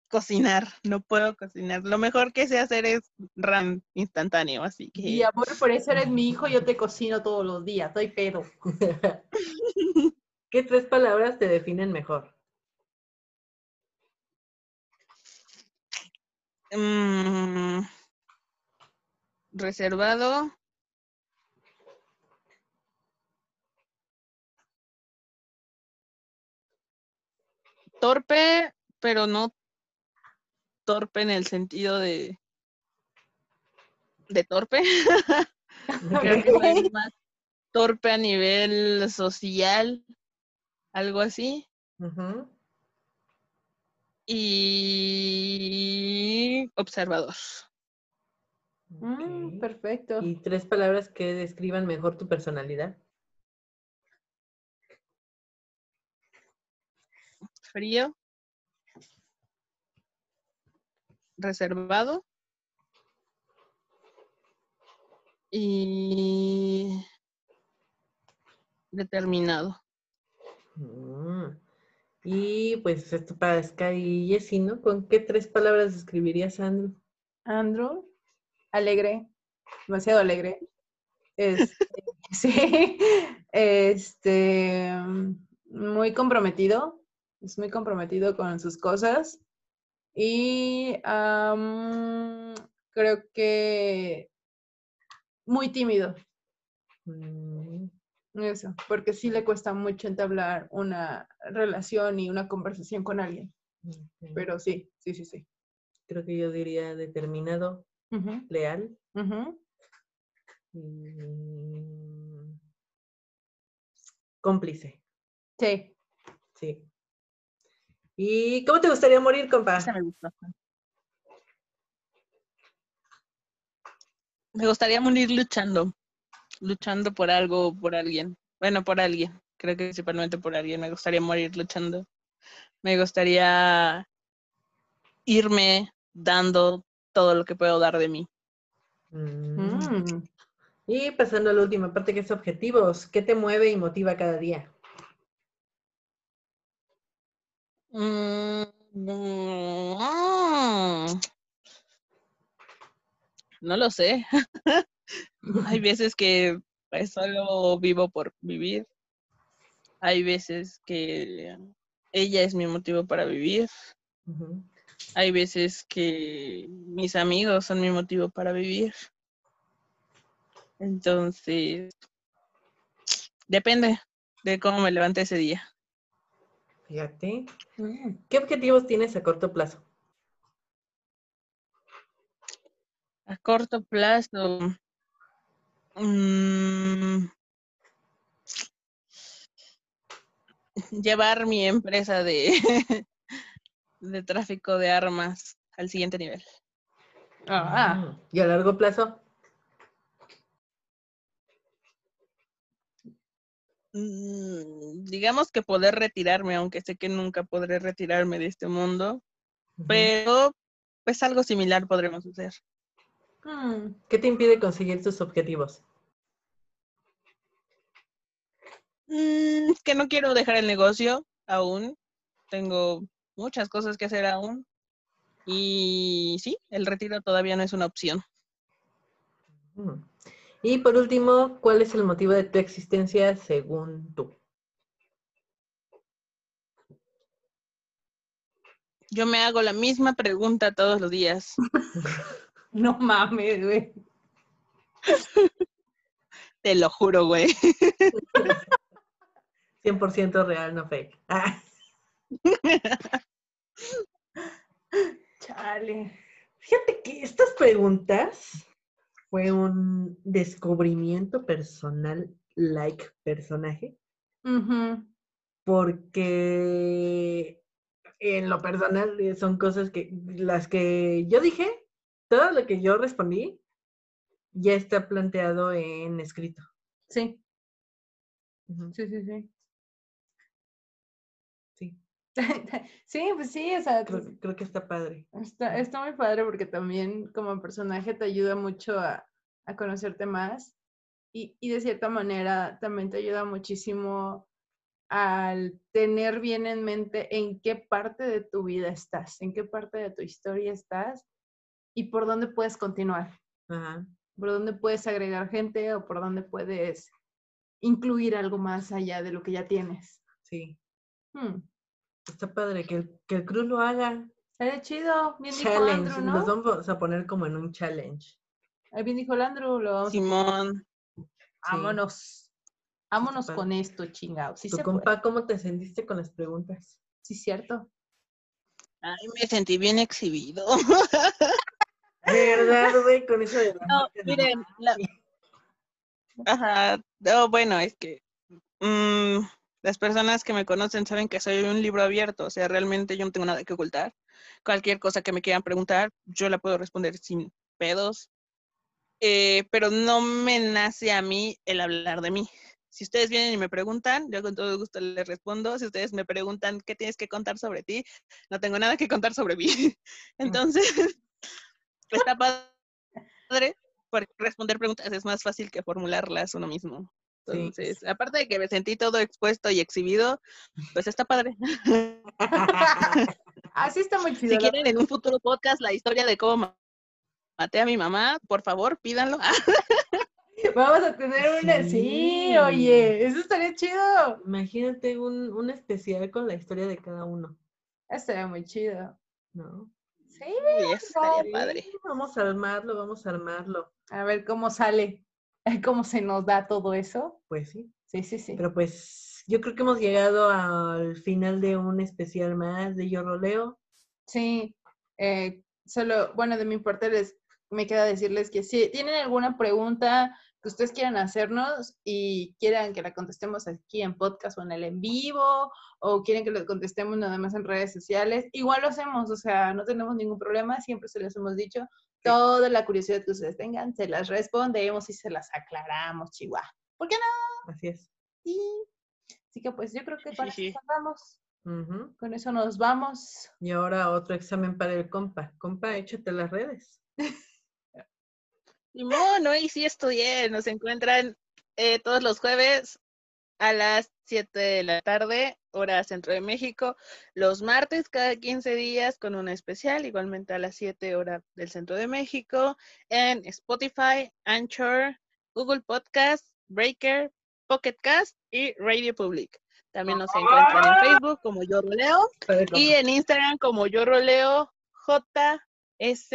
Cocinar, no puedo cocinar. Lo mejor que sé hacer es ram instantáneo, así que Y amor, por eso eres mi hijo, yo te cocino todos los días, soy pedo. ¿Qué tres palabras te definen mejor? mm, reservado. Torpe, pero no torpe en el sentido de de torpe. Creo que soy más torpe a nivel social, algo así. Y observador. Mm, perfecto. ¿Y tres palabras que describan mejor tu personalidad? Frío. Reservado. Y Determinado. Mm. Y pues esto para Sky y Jessie, ¿no? ¿Con qué tres palabras describirías a Andrew? Andrew, alegre, demasiado alegre. Este, sí, este, muy comprometido, es muy comprometido con sus cosas. Y creo que muy tímido. Mm, Eso, porque sí le cuesta mucho entablar una relación y una conversación con alguien. Pero sí, sí, sí, sí. Creo que yo diría determinado, leal y cómplice. Sí. Sí. ¿Y cómo te gustaría morir, compa? Esa me gustó. Me gustaría morir luchando. Luchando por algo o por alguien. Bueno, por alguien. Creo que principalmente por alguien. Me gustaría morir luchando. Me gustaría irme dando todo lo que puedo dar de mí. Mm. Y pasando a la última parte que es objetivos. ¿Qué te mueve y motiva cada día? Mm, mm, No lo sé. Hay veces que pues, solo vivo por vivir. Hay veces que ella es mi motivo para vivir. Hay veces que mis amigos son mi motivo para vivir. Entonces, depende de cómo me levante ese día. Fíjate. Mm. ¿Qué objetivos tienes a corto plazo? A corto plazo, mm, llevar mi empresa de, de tráfico de armas al siguiente nivel. Ah, Mm. ¿Y a largo plazo? Digamos que poder retirarme, aunque sé que nunca podré retirarme de este mundo, pero pues algo similar podremos hacer. mm. ¿Qué te impide conseguir tus objetivos? Mm, que no quiero dejar el negocio aún. Tengo muchas cosas que hacer aún. Y sí, el retiro todavía no es una opción. Mm. Y por último, ¿cuál es el motivo de tu existencia según tú? Yo me hago la misma pregunta todos los días. No mames, güey. Te lo juro, güey. 100% real, no fake. Ah, Chale. Fíjate que estas preguntas fue un descubrimiento personal, like personaje, porque en lo personal eh, son cosas que las que yo dije, todo lo que yo respondí ya está planteado en escrito. Sí, sí, sí. Sí, Sí, pues sí, o sea, creo, creo que está padre. está, está muy padre porque también como personaje te ayuda mucho a, a conocerte más y, y de cierta manera también te ayuda muchísimo al tener bien en mente en qué parte de tu vida estás, en qué parte de tu historia estás y por dónde puedes continuar, Ajá. por dónde puedes agregar gente o por dónde puedes incluir algo más allá de lo que ya tienes. Sí, Hmm. Está padre que el, que el crew lo haga. Estaría chido, bien dijo Challenge, Andrew, nos ¿no? vamos a poner como en un challenge. Ahí bien dijo el Andrew, lo vamos a Simón, Vámonos. Vámonos padre. con esto, chingados. Sí tu se compa, puede. ¿cómo te sentiste con las preguntas? Sí, cierto. ay, me sentí bien exhibido. De verdad, güey, con eso de No, miren, la- Ajá, no, bueno, es que mm, las personas que me conocen saben que soy un libro abierto, o sea, realmente yo no tengo nada que ocultar. Cualquier cosa que me quieran preguntar, yo la puedo responder sin pedos. Eh, pero no me nace a mí el hablar de mí. Si ustedes vienen y me preguntan, yo con todo gusto les respondo. Si ustedes me preguntan qué tienes que contar sobre ti, no tengo nada que contar sobre mí. Entonces, está padre porque responder preguntas es más fácil que formularlas uno mismo. Entonces, aparte de que me sentí todo expuesto y exhibido, pues está padre. Así está muy chido. Si quieren en un futuro podcast la historia de cómo ma- maté a mi mamá, por favor, pídanlo. Vamos a tener una. Sí. Sí. oye, eso estaría chido. Imagínate un, un especial con la historia de cada uno, Estaría muy chido. ¿no? Sí. Eso estaría padre. Sí, Vamos a armarlo, vamos a armarlo. A ver cómo sale, cómo se nos da todo eso. Pues sí. Sí, sí, sí. Pero pues yo creo que hemos llegado al final de un especial más de Yo Roleo. Sí, eh, solo, bueno, de mi parte les me queda decirles que si tienen alguna pregunta que ustedes quieran hacernos y quieran que la contestemos aquí en podcast o en el en vivo, o quieren que lo contestemos nada más en redes sociales, igual lo hacemos, o sea, no tenemos ningún problema, siempre se les hemos dicho, toda la curiosidad que ustedes tengan, se las respondemos y se las aclaramos, chihuahua. ¿Por qué no? Así es. Sí. Así que pues yo creo que con eso Sí. cerramos. Ujú. Con eso nos vamos. Y ahora otro examen para el compa. Compa, échate las redes. Modo, no, y sí estudié. Nos encuentran eh, todos los jueves a las 7 de la tarde, hora centro de México. Los martes cada 15 días con una especial, igualmente a las 7 hora del centro de México, en Spotify, Anchor, Google Podcast, Breaker, Pocket Cast y Radio Public. También nos encuentran en Facebook como Yo Roleo y en Instagram como Yo Roleo JS.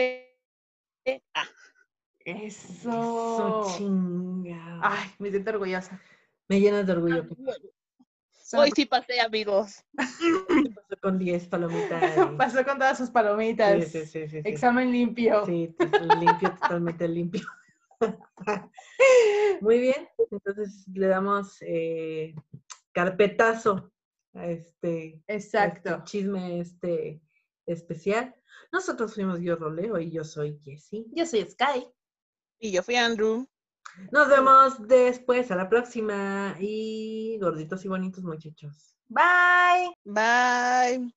Eso. Eso chinga. Ay, me siento orgullosa. Me llenas de orgullo. Hoy sí pasé, amigos. Pasó con 10 palomitas. Pasó con todas sus palomitas. Sí, sí, sí, sí, sí. Examen limpio. Sí, limpio, totalmente limpio. Muy bien, entonces le damos eh, carpetazo a este, a este chisme este especial. Nosotros fuimos yo Roleo y yo soy Jessie. Yo soy Sky. Y yo fui Andrew. Nos vemos después, a la próxima. Y gorditos y bonitos muchachos. Bye. Bye.